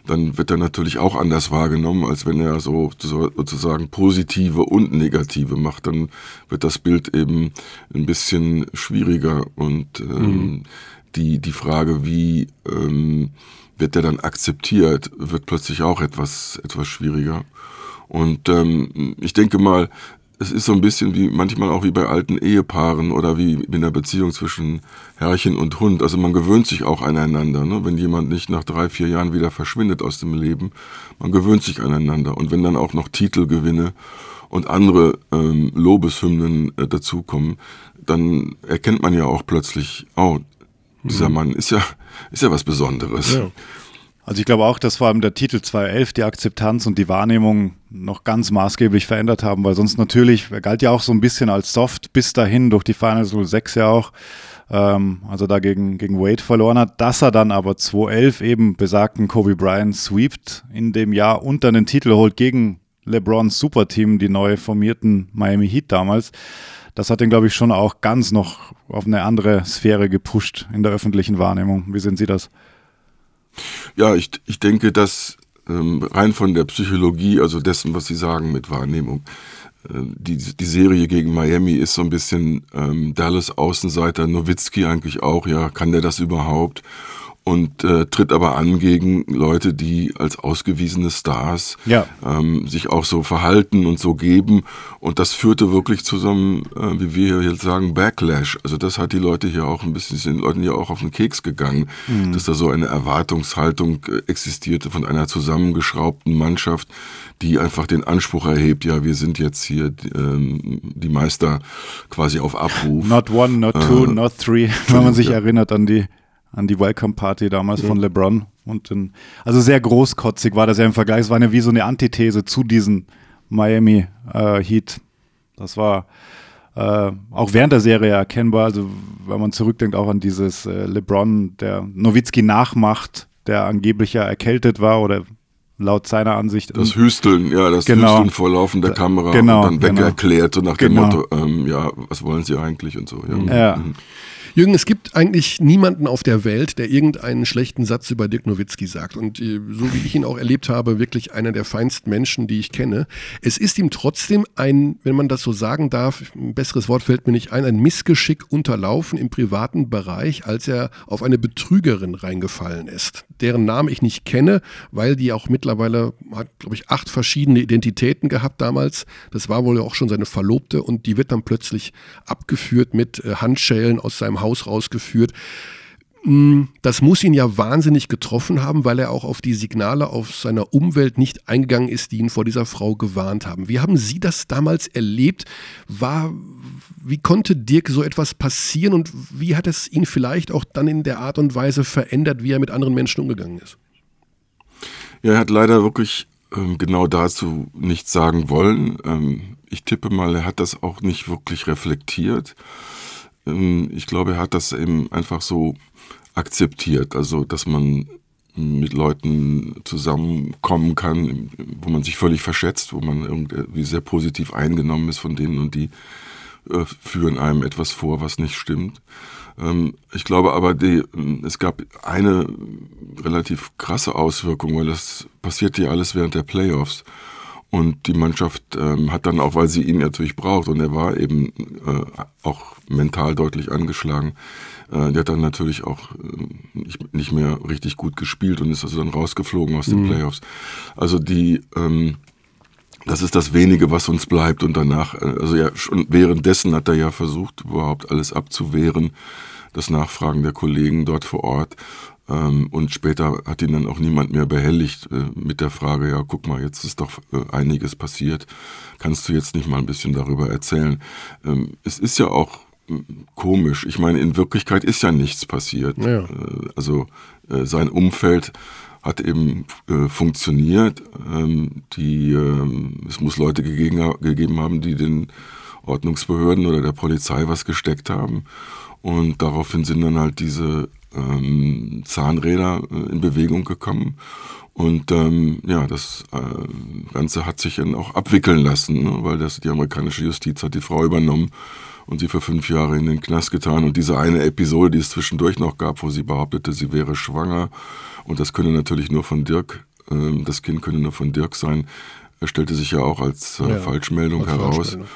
dann wird er natürlich auch anders wahrgenommen, als wenn er so sozusagen positive und negative macht. Dann wird das Bild eben ein bisschen schwieriger und ähm, mhm. die, die Frage, wie ähm, wird der dann akzeptiert, wird plötzlich auch etwas, etwas schwieriger. Und ähm, ich denke mal, es ist so ein bisschen wie manchmal auch wie bei alten Ehepaaren oder wie in der Beziehung zwischen Herrchen und Hund. Also man gewöhnt sich auch aneinander. Ne? Wenn jemand nicht nach drei, vier Jahren wieder verschwindet aus dem Leben, man gewöhnt sich aneinander. Und wenn dann auch noch Titelgewinne und andere ähm, Lobeshymnen äh, dazukommen, dann erkennt man ja auch plötzlich, oh, dieser mhm. Mann ist ja, ist ja was Besonderes. Ja. Also ich glaube auch, dass vor allem der Titel 211 die Akzeptanz und die Wahrnehmung noch ganz maßgeblich verändert haben, weil sonst natürlich, er galt ja auch so ein bisschen als soft bis dahin durch die Finals 06 ja auch, ähm, also da gegen, gegen Wade verloren hat, dass er dann aber 211 eben besagten Kobe Bryant sweept in dem Jahr und dann den Titel holt gegen LeBrons Superteam, die neu formierten Miami Heat damals. Das hat ihn, glaube ich, schon auch ganz noch auf eine andere Sphäre gepusht in der öffentlichen Wahrnehmung. Wie sehen Sie das? Ja, ich, ich denke, dass ähm, rein von der Psychologie, also dessen, was Sie sagen mit Wahrnehmung, äh, die, die Serie gegen Miami ist so ein bisschen ähm, Dallas Außenseiter, Nowitzki eigentlich auch, ja, kann der das überhaupt? Und äh, tritt aber an gegen Leute, die als ausgewiesene Stars ja. ähm, sich auch so verhalten und so geben. Und das führte wirklich zu so einem, äh, wie wir hier jetzt sagen, Backlash. Also das hat die Leute hier auch ein bisschen, sind Leuten ja auch auf den Keks gegangen, mhm. dass da so eine Erwartungshaltung äh, existierte von einer zusammengeschraubten Mannschaft, die einfach den Anspruch erhebt, ja, wir sind jetzt hier ähm, die Meister quasi auf Abruf. Not one, not two, äh, not three, [laughs] wenn man sich ja. erinnert an die an die Welcome Party damals mhm. von LeBron. Und in, also sehr großkotzig war das ja im Vergleich. Es war ja wie so eine Antithese zu diesen Miami äh, Heat. Das war äh, auch während der Serie erkennbar. Also, wenn man zurückdenkt, auch an dieses äh, LeBron, der Nowitzki nachmacht, der angeblich ja erkältet war oder laut seiner Ansicht. Das Hüsteln, ja, das genau. Hüsteln vor laufender Kamera genau, und dann weg genau. erklärt, so nach genau. dem Motto, ähm, ja, was wollen Sie eigentlich und so. Ja. ja. Mhm. Jürgen, es gibt eigentlich niemanden auf der Welt, der irgendeinen schlechten Satz über Dirk Nowitzki sagt. Und äh, so wie ich ihn auch erlebt habe, wirklich einer der feinsten Menschen, die ich kenne. Es ist ihm trotzdem ein, wenn man das so sagen darf, ein besseres Wort fällt mir nicht ein, ein Missgeschick unterlaufen im privaten Bereich, als er auf eine Betrügerin reingefallen ist, deren Namen ich nicht kenne, weil die auch mittlerweile hat, glaube ich, acht verschiedene Identitäten gehabt damals. Das war wohl auch schon seine Verlobte und die wird dann plötzlich abgeführt mit äh, Handschellen aus seinem Haus rausgeführt. Mm, das muss ihn ja wahnsinnig getroffen haben, weil er auch auf die Signale auf seiner Umwelt nicht eingegangen ist, die ihn vor dieser Frau gewarnt haben. Wie haben Sie das damals erlebt? War, wie konnte Dirk so etwas passieren und wie hat es ihn vielleicht auch dann in der Art und Weise verändert, wie er mit anderen Menschen umgegangen ist? Ja, er hat leider wirklich ähm, genau dazu nichts sagen wollen. Ähm, ich tippe mal, er hat das auch nicht wirklich reflektiert. Ähm, ich glaube, er hat das eben einfach so akzeptiert, also dass man mit Leuten zusammenkommen kann, wo man sich völlig verschätzt, wo man irgendwie sehr positiv eingenommen ist von denen und die äh, führen einem etwas vor, was nicht stimmt. Ähm, ich glaube aber, die, es gab eine relativ krasse Auswirkung, weil das passierte ja alles während der Playoffs. Und die Mannschaft ähm, hat dann auch, weil sie ihn natürlich braucht, und er war eben äh, auch mental deutlich angeschlagen, äh, der hat dann natürlich auch äh, nicht, nicht, mehr richtig gut gespielt und ist also dann rausgeflogen aus den mhm. Playoffs. Also die, ähm, das ist das wenige, was uns bleibt. Und danach, äh, also ja, schon währenddessen hat er ja versucht, überhaupt alles abzuwehren das Nachfragen der Kollegen dort vor Ort. Ähm, und später hat ihn dann auch niemand mehr behelligt äh, mit der Frage, ja, guck mal, jetzt ist doch äh, einiges passiert. Kannst du jetzt nicht mal ein bisschen darüber erzählen? Ähm, es ist ja auch hm, komisch. Ich meine, in Wirklichkeit ist ja nichts passiert. Ja. Äh, also sein Umfeld hat eben funktioniert. Ähm, die, es muss Leute gegeben haben, die den Ordnungsbehörden oder der Polizei was gesteckt haben. Und daraufhin sind dann halt diese ähm, Zahnräder äh, in Bewegung gekommen. Und ähm, ja, das äh, Ganze hat sich dann auch abwickeln lassen, ne? weil das, die amerikanische Justiz hat die Frau übernommen und sie für fünf Jahre in den Knast getan. Und diese eine Episode, die es zwischendurch noch gab, wo sie behauptete, sie wäre schwanger und das könne natürlich nur von Dirk, äh, das Kind könne nur von Dirk sein, stellte sich ja auch als äh, ja, Falschmeldung als heraus. Falschmeldung.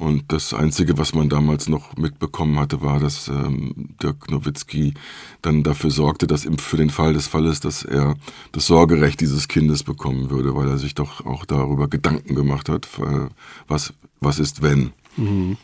Und das Einzige, was man damals noch mitbekommen hatte, war, dass ähm, Dirk Nowitzki dann dafür sorgte, dass im, für den Fall des Falles, dass er das Sorgerecht dieses Kindes bekommen würde, weil er sich doch auch darüber Gedanken gemacht hat, äh, was, was ist wenn. Mhm.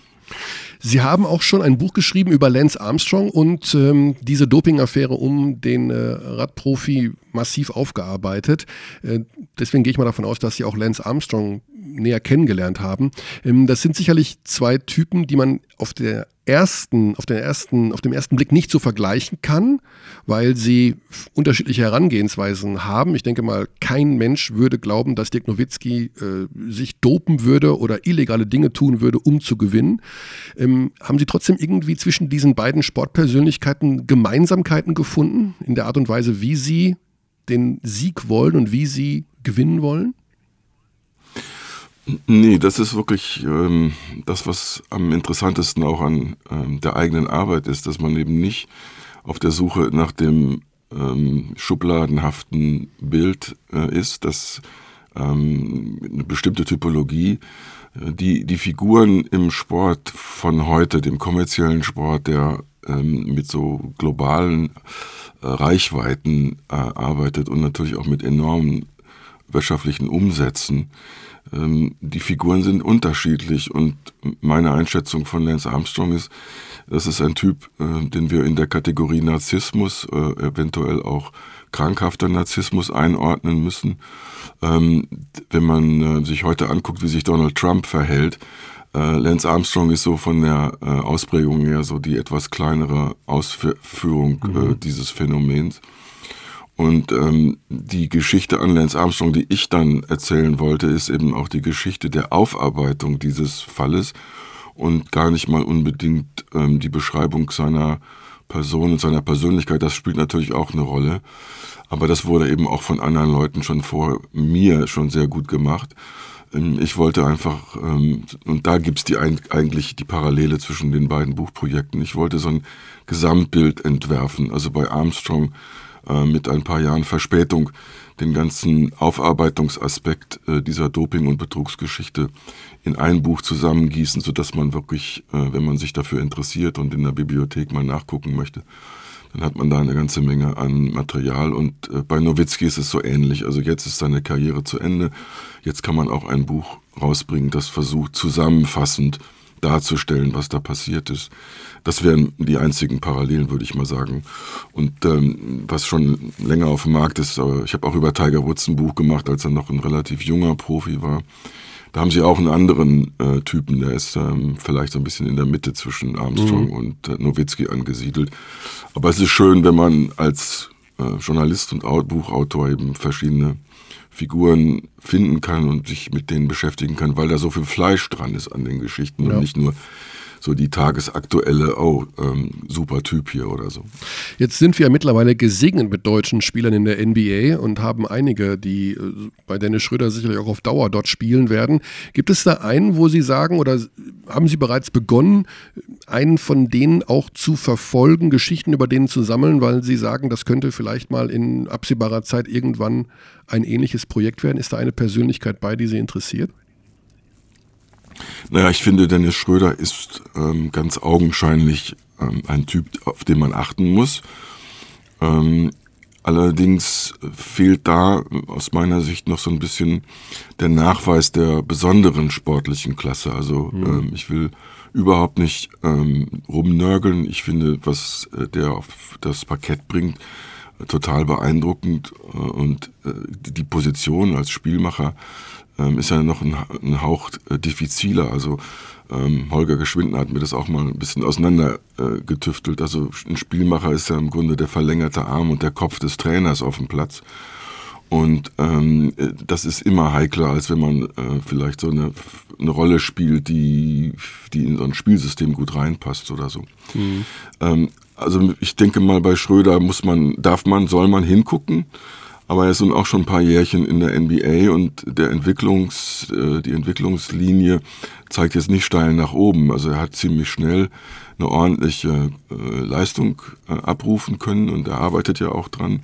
Sie haben auch schon ein Buch geschrieben über Lance Armstrong und ähm, diese Doping-Affäre um den äh, Radprofi massiv aufgearbeitet. Äh, deswegen gehe ich mal davon aus, dass Sie auch Lance Armstrong näher kennengelernt haben. Ähm, das sind sicherlich zwei Typen, die man auf der ersten, auf, den ersten, auf dem ersten Blick nicht so vergleichen kann, weil sie unterschiedliche Herangehensweisen haben. Ich denke mal, kein Mensch würde glauben, dass Dirk Nowitzki äh, sich dopen würde oder illegale Dinge tun würde, um zu gewinnen. Ähm, haben Sie trotzdem irgendwie zwischen diesen beiden Sportpersönlichkeiten Gemeinsamkeiten gefunden in der Art und Weise, wie sie den Sieg wollen und wie sie gewinnen wollen? Nee, das ist wirklich ähm, das, was am interessantesten auch an ähm, der eigenen Arbeit ist, dass man eben nicht auf der Suche nach dem ähm, schubladenhaften Bild äh, ist, dass ähm, eine bestimmte Typologie, äh, die, die Figuren im Sport von heute, dem kommerziellen Sport, der ähm, mit so globalen äh, Reichweiten äh, arbeitet und natürlich auch mit enormen wirtschaftlichen Umsätzen, ähm, die Figuren sind unterschiedlich und meine Einschätzung von Lance Armstrong ist, das ist ein Typ, äh, den wir in der Kategorie Narzissmus, äh, eventuell auch krankhafter Narzissmus einordnen müssen. Ähm, wenn man äh, sich heute anguckt, wie sich Donald Trump verhält, Lance Armstrong ist so von der Ausprägung her so die etwas kleinere Ausführung mhm. dieses Phänomens. Und ähm, die Geschichte an Lance Armstrong, die ich dann erzählen wollte, ist eben auch die Geschichte der Aufarbeitung dieses Falles und gar nicht mal unbedingt ähm, die Beschreibung seiner Person und seiner Persönlichkeit. Das spielt natürlich auch eine Rolle. Aber das wurde eben auch von anderen Leuten schon vor mir schon sehr gut gemacht. Ähm, ich wollte einfach, ähm, und da gibt's die eigentlich die Parallele zwischen den beiden Buchprojekten, ich wollte so ein Gesamtbild entwerfen. Also bei Armstrong äh, mit ein paar Jahren Verspätung den ganzen Aufarbeitungsaspekt äh, dieser Doping- und Betrugsgeschichte in ein Buch zusammengießen, sodass man wirklich, äh, wenn man sich dafür interessiert und in der Bibliothek mal nachgucken möchte, dann hat man da eine ganze Menge an Material. Und äh, bei Nowitzki ist es so ähnlich. Also jetzt ist seine Karriere zu Ende. Jetzt kann man auch ein Buch rausbringen, das versucht zusammenfassend darzustellen, was da passiert ist. Das wären die einzigen Parallelen, würde ich mal sagen. Und ähm, was schon länger auf dem Markt ist, aber ich habe auch über Tiger Woods ein Buch gemacht, als er noch ein relativ junger Profi war. Da haben sie auch einen anderen äh, Typen, der ist ähm, vielleicht so ein bisschen in der Mitte zwischen Armstrong mhm. und äh, Nowitzki angesiedelt. Aber es ist schön, wenn man als äh, Journalist und Buchautor eben verschiedene Figuren finden kann und sich mit denen beschäftigen kann, weil da so viel Fleisch dran ist an den Geschichten ja. und nicht nur so die tagesaktuelle, oh, ähm, super Typ hier oder so. Jetzt sind wir mittlerweile gesegnet mit deutschen Spielern in der NBA und haben einige, die äh, bei Dennis Schröder sicherlich auch auf Dauer dort spielen werden. Gibt es da einen, wo Sie sagen oder haben Sie bereits begonnen, einen von denen auch zu verfolgen, Geschichten über denen zu sammeln, weil Sie sagen, das könnte vielleicht mal in absehbarer Zeit irgendwann ein ähnliches Projekt werden? Ist da eine Persönlichkeit bei, die Sie interessiert? Naja, ich finde, Dennis Schröder ist ähm, ganz augenscheinlich ähm, ein Typ, auf den man achten muss. Ähm, allerdings fehlt da aus meiner Sicht noch so ein bisschen der Nachweis der besonderen sportlichen Klasse. Also mhm. ähm, ich will überhaupt nicht ähm, rumnörgeln. Ich finde, was äh, der auf das Parkett bringt, total beeindruckend äh, und äh, die Position als Spielmacher ähm, ist ja noch ein, ein Hauch äh, diffiziler. Also ähm, Holger Geschwinden hat mir das auch mal ein bisschen auseinander äh. Also ein Spielmacher ist ja im Grunde der verlängerte Arm und der Kopf des Trainers auf dem Platz. Und ähm, das ist immer heikler, als wenn man äh, vielleicht so eine, eine Rolle spielt, die, die in so ein Spielsystem gut reinpasst oder so. Mhm. Ähm, also ich denke mal, bei Schröder muss man, darf man, soll man hingucken. Aber er ist nun auch schon ein paar Jährchen in der NBA und der Entwicklungs, äh, die Entwicklungslinie zeigt jetzt nicht steil nach oben. Also er hat ziemlich schnell eine ordentliche äh, Leistung äh, abrufen können und er arbeitet ja auch dran.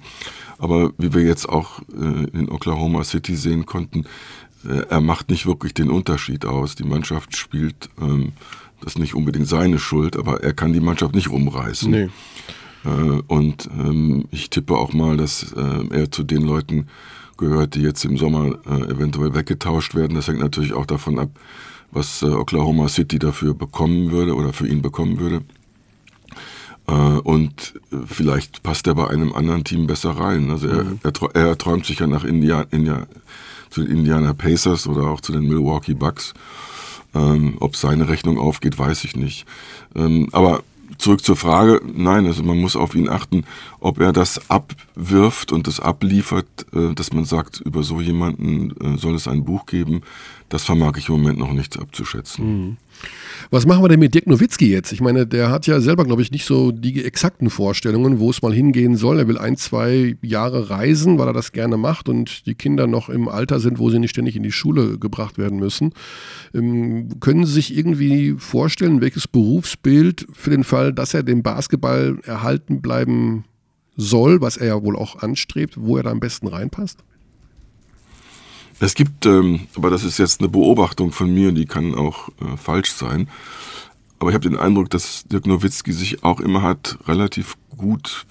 Aber wie wir jetzt auch äh, in Oklahoma City sehen konnten, äh, er macht nicht wirklich den Unterschied aus. Die Mannschaft spielt, ähm, das ist nicht unbedingt seine Schuld, aber er kann die Mannschaft nicht rumreißen. Nee. Äh, und ähm, ich tippe auch mal, dass äh, er zu den Leuten gehört, die jetzt im Sommer äh, eventuell weggetauscht werden. Das hängt natürlich auch davon ab, was Oklahoma City dafür bekommen würde oder für ihn bekommen würde. und vielleicht passt er bei einem anderen Team besser rein. Also er, mhm. er, er träumt sich ja nach India, India, zu den Indiana Pacers oder auch zu den Milwaukee Bucks. Ähm, ob seine Rechnung aufgeht, weiß ich nicht. Ähm, aber zurück zur Frage, nein, also man muss auf ihn achten, ob er das abwirft und das abliefert, äh, dass man sagt, über so jemanden äh, soll es ein Buch geben, das vermag ich im Moment noch nicht abzuschätzen. Mhm. Was machen wir denn mit Dirk Nowitzki jetzt? Ich meine, der hat ja selber, glaube ich, nicht so die exakten Vorstellungen, wo es mal hingehen soll. Er will ein, zwei Jahre reisen, weil er das gerne macht und die Kinder noch im Alter sind, wo sie nicht ständig in die Schule gebracht werden müssen. Ähm, können Sie sich irgendwie vorstellen, welches Berufsbild für den Fall, dass er dem Basketball erhalten bleiben soll, was er ja wohl auch anstrebt, wo er da am besten reinpasst? Es gibt, ähm, aber das ist jetzt eine Beobachtung von mir, die kann auch äh, falsch sein. Aber ich habe den Eindruck, dass Dirk Nowitzki sich auch immer hat relativ gut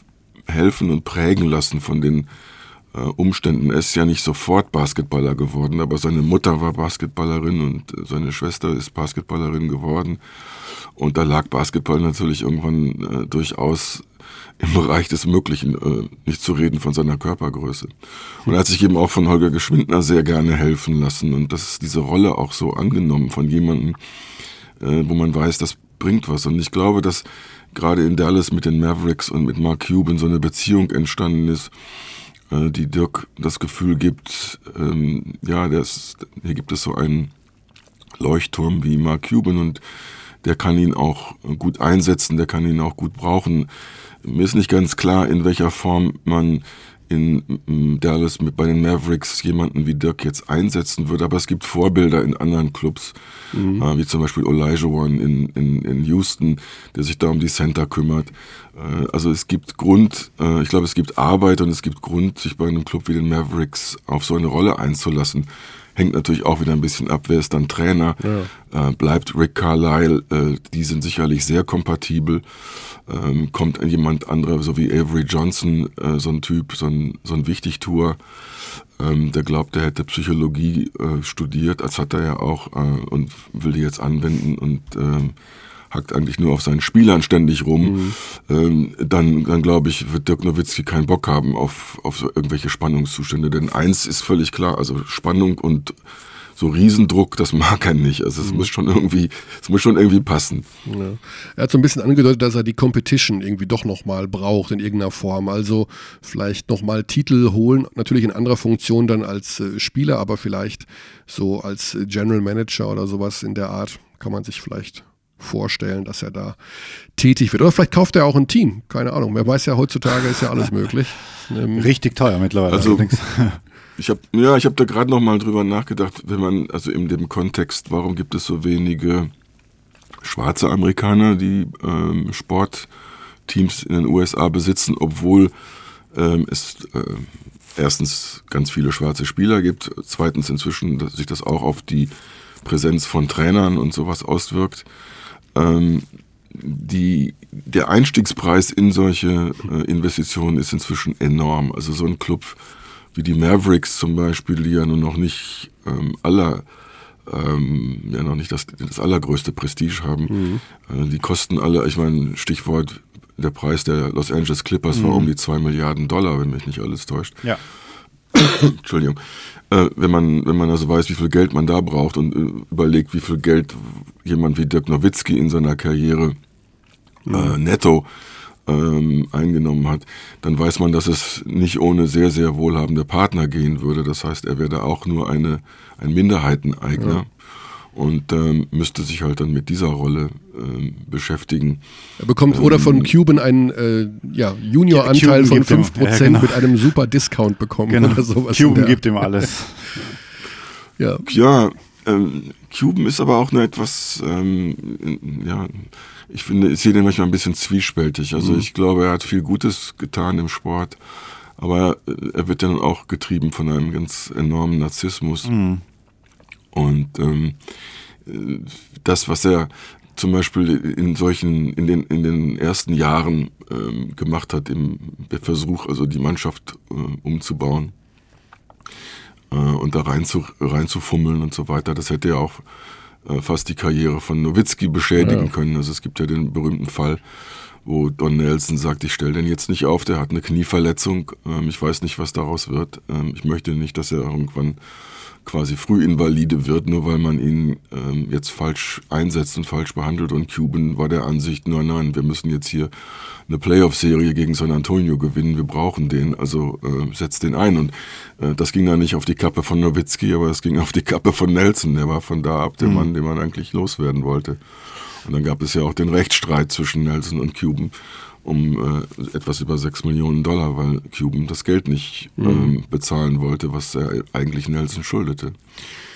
helfen und prägen lassen von den äh, Umständen. Er ist ja nicht sofort Basketballer geworden, aber seine Mutter war Basketballerin und äh, seine Schwester ist Basketballerin geworden. Und da lag Basketball natürlich irgendwann äh, durchaus im Bereich des Möglichen, äh, nicht zu reden von seiner Körpergröße. Und er hat sich eben auch von Holger Geschwindner sehr gerne helfen lassen und das ist diese Rolle auch so angenommen von jemandem, äh, wo man weiß, das bringt was. Und ich glaube, dass gerade in Dallas mit den Mavericks und mit Mark Cuban so eine Beziehung entstanden ist, äh, die Dirk das Gefühl gibt, ähm, ja, ist, hier gibt es so einen Leuchtturm wie Mark Cuban und der kann ihn auch gut einsetzen, der kann ihn auch gut brauchen. Mir ist nicht ganz klar, in welcher Form man in Dallas mit bei den Mavericks jemanden wie Dirk jetzt einsetzen würde, aber es gibt Vorbilder in anderen Clubs, mhm. äh, wie zum Beispiel Elijah One in, in, in Houston, der sich da um die Center kümmert. Äh, also es gibt Grund, äh, ich glaube, es gibt Arbeit und es gibt Grund, sich bei einem Club wie den Mavericks auf so eine Rolle einzulassen. Hängt natürlich auch wieder ein bisschen ab, wer ist dann Trainer. Ja. Äh, bleibt Rick Carlisle, äh, die sind sicherlich sehr kompatibel. Ähm, kommt jemand anderer, so wie Avery Johnson, äh, so ein Typ, so ein, so ein Wichtigtour, ähm, der glaubt, er hätte Psychologie äh, studiert, als hat er ja auch äh, und will die jetzt anwenden und ähm, hackt eigentlich nur auf seinen Spielern ständig rum, mhm. ähm, dann, dann glaube ich, wird Dirk Nowitzki keinen Bock haben auf, auf so irgendwelche Spannungszustände. Denn eins ist völlig klar, also Spannung und so Riesendruck, das [laughs] mag er nicht. Also es mhm. muss schon irgendwie, es muss schon irgendwie passen. Ja. Er hat so ein bisschen angedeutet, dass er die Competition irgendwie doch nochmal braucht in irgendeiner Form. Also vielleicht nochmal Titel holen, natürlich in anderer Funktion dann als äh, Spieler, aber vielleicht so als General Manager oder sowas in der Art kann man sich vielleicht vorstellen, dass er da tätig wird. Oder vielleicht kauft er auch ein Team, keine Ahnung. Wer weiß ja, heutzutage ist ja alles [laughs] möglich. Ähm, Richtig teuer mittlerweile. Also, [laughs] ich habe ja, ich habe da gerade noch mal drüber nachgedacht, wenn man also in dem Kontext, warum gibt es so wenige schwarze Amerikaner, die ähm, Sportteams in den USA besitzen, obwohl ähm, es äh, erstens ganz viele schwarze Spieler gibt, zweitens inzwischen dass sich das auch auf die Präsenz von Trainern und sowas auswirkt ähm, die, der Einstiegspreis in solche äh, Investitionen ist inzwischen enorm. Also so ein Club wie die Mavericks zum Beispiel, die ja nun noch nicht ähm, aller ähm, ja noch nicht das, das allergrößte Prestige haben. Mhm. Äh, die kosten alle, ich meine, Stichwort, der Preis der Los Angeles Clippers mhm. war um die 2 Milliarden Dollar, wenn mich nicht alles täuscht. Ja. [coughs] Entschuldigung. Äh, wenn man, wenn man also weiß, wie viel Geld man da braucht und äh, überlegt, wie viel Geld jemand wie Dirk Nowitzki in seiner Karriere mhm. äh, netto ähm, eingenommen hat, dann weiß man, dass es nicht ohne sehr, sehr wohlhabende Partner gehen würde. Das heißt, er wäre da auch nur eine, ein Minderheiteneigner. Ja und ähm, müsste sich halt dann mit dieser Rolle ähm, beschäftigen. Er bekommt ähm, oder von ähm, Cuban einen äh, ja, Junior-Anteil von 5% ihm, ja, genau. mit einem super Discount bekommen genau. oder sowas. Cuban gibt ihm alles. ja, ja ähm, Cuban ist aber auch eine etwas, ähm, ja, ich finde, ich sehe den manchmal ein bisschen zwiespältig. Also mhm. ich glaube, er hat viel Gutes getan im Sport, aber er wird dann auch getrieben von einem ganz enormen Narzissmus. Mhm. Und ähm, das, was er zum Beispiel in solchen, in den, in den ersten Jahren ähm, gemacht hat, im Versuch, also die Mannschaft äh, umzubauen äh, und da rein zu, reinzufummeln und so weiter, das hätte ja auch äh, fast die Karriere von Nowitzki beschädigen ja. können. Also es gibt ja den berühmten Fall, wo Don Nelson sagt, ich stelle den jetzt nicht auf, der hat eine Knieverletzung, ähm, ich weiß nicht, was daraus wird. Ähm, ich möchte nicht, dass er irgendwann quasi Frühinvalide wird, nur weil man ihn ähm, jetzt falsch einsetzt und falsch behandelt. Und Cuban war der Ansicht, nein, nein, wir müssen jetzt hier eine Playoff-Serie gegen San Antonio gewinnen, wir brauchen den, also äh, setzt den ein. Und äh, das ging dann nicht auf die Kappe von Nowitzki, aber es ging [laughs] auf die Kappe von Nelson. Der war von da ab der mhm. Mann, den man eigentlich loswerden wollte. Und dann gab es ja auch den Rechtsstreit zwischen Nelson und Cuban um äh, etwas über 6 Millionen Dollar, weil Cuban das Geld nicht mhm. ähm, bezahlen wollte, was er eigentlich Nelson schuldete.